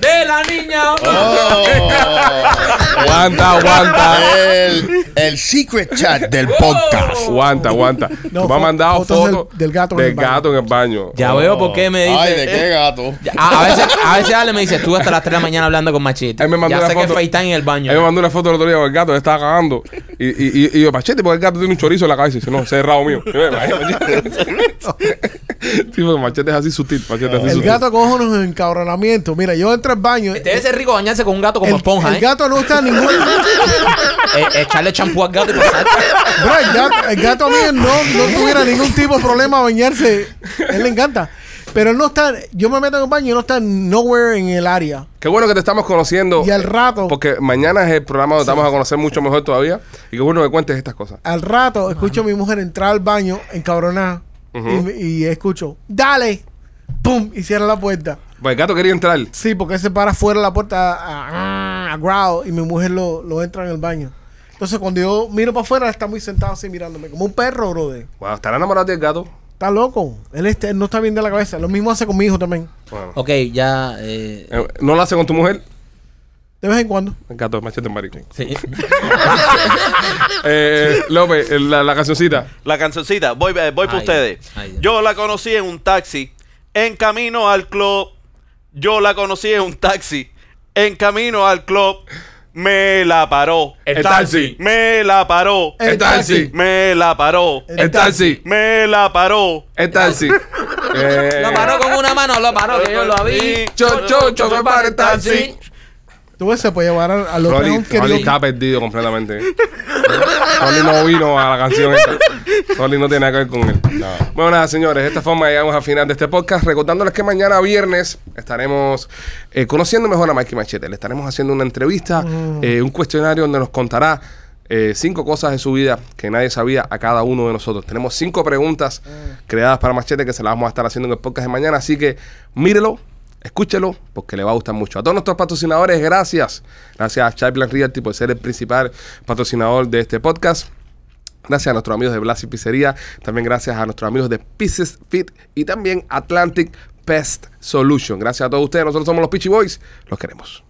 S2: ¡De la niña!
S1: Aguanta, aguanta.
S3: el, el secret chat del podcast.
S1: Aguanta, aguanta.
S4: No,
S1: Tú me has
S4: fo-
S1: mandado
S4: fotos del-
S1: fotos
S4: del gato en
S1: del
S4: el baño.
S1: gato en el baño.
S2: Ya
S1: Oh.
S2: veo por qué me dice.
S3: Ay, ¿de qué gato?
S2: Ya, A, a veces, a veces Ale me dice, estuve hasta las 3 de la mañana hablando con Machete.
S1: Él me mandó
S2: ya
S1: una
S2: sé que
S1: foto.
S2: FaceTime en el baño.
S1: Él me mandó una foto el otro día con el gato, él estaba cagando. Y, y, y, y yo, Machete, porque el gato tiene un chorizo en la cabeza. Y dice, no, ese es rabo mío. Sí, porque machete es así sutil. Machete es así
S4: El
S1: sutil.
S4: gato coge unos encabronamientos. Mira, yo entro al baño.
S2: Debe ser rico bañarse con un gato como
S4: el,
S2: esponja,
S4: el
S2: ¿eh?
S4: gato no está en
S2: Eh, Echarle champú al gato y pasar.
S4: Bro, el gato, el gato mío no, no tuviera ningún tipo de problema a bañarse. A él le encanta. Pero él no está. Yo me meto en el baño y no está nowhere en el área.
S1: Qué bueno que te estamos conociendo.
S4: Y al rato,
S1: Porque mañana es el programa donde te vamos a conocer mucho mejor todavía. Y qué bueno que cuentes estas cosas.
S4: al rato, escucho a mi mujer entrar al baño encabronada.
S1: Ujú.
S4: y, me- y escucho, dale, pum, y cierra la puerta.
S1: Pues el gato quería entrar.
S4: Sí, porque él se para fuera de la puerta a, a- y mi mujer lo, lo entra en el baño. Entonces, cuando yo miro para afuera, él está muy sentado así mirándome, como un perro, brother.
S1: Wow, ¿estará enamorado del gato?
S4: Está loco. Él, este- él no está bien de la cabeza. Lo mismo hace con mi hijo también.
S1: Bueno.
S2: Ok, ya. eh,
S1: Eh, ¿No lo hace con tu mujer?
S4: De vez en cuando.
S1: El gato es machete marico.
S2: sí.
S1: Eh, López, eh, la, la cancioncita.
S5: La cancioncita, voy, eh, voy para ustedes. Yo la conocí en un taxi, en camino al club. Yo la conocí en un taxi, en camino al club. Me la paró.
S1: El taxi.
S5: Me la paró.
S4: El taxi.
S5: Me la paró.
S1: El taxi.
S5: Me la paró.
S1: El taxi.
S2: Lo paró con una mano, lo paró, que yo lo vi.
S1: Cho, fue para el taxi.
S4: Tú ves, se puede llevar a, a los
S1: Rolly. Rolly está perdido completamente. Rolly no vino a la canción esta. Rolly no tiene nada que ver con él.
S3: No.
S1: Bueno, nada, señores, de esta forma llegamos al final de este podcast. Recordándoles que mañana viernes estaremos eh, conociendo mejor a Mikey Machete. Le estaremos haciendo una entrevista, eh, un cuestionario donde nos contará eh, cinco cosas de su vida que nadie sabía a cada uno de nosotros. Tenemos cinco preguntas creadas para Machete que se las vamos a estar haciendo en el podcast de mañana. Así que mírelo. Escúchelo porque le va a gustar mucho. A todos nuestros patrocinadores, gracias. Gracias a Chaplan Realty por ser el principal patrocinador de este podcast. Gracias a nuestros amigos de Blasi Pizzería. También gracias a nuestros amigos de Pieces Fit y también Atlantic Pest Solution. Gracias a todos ustedes. Nosotros somos los Peachy Boys. Los queremos.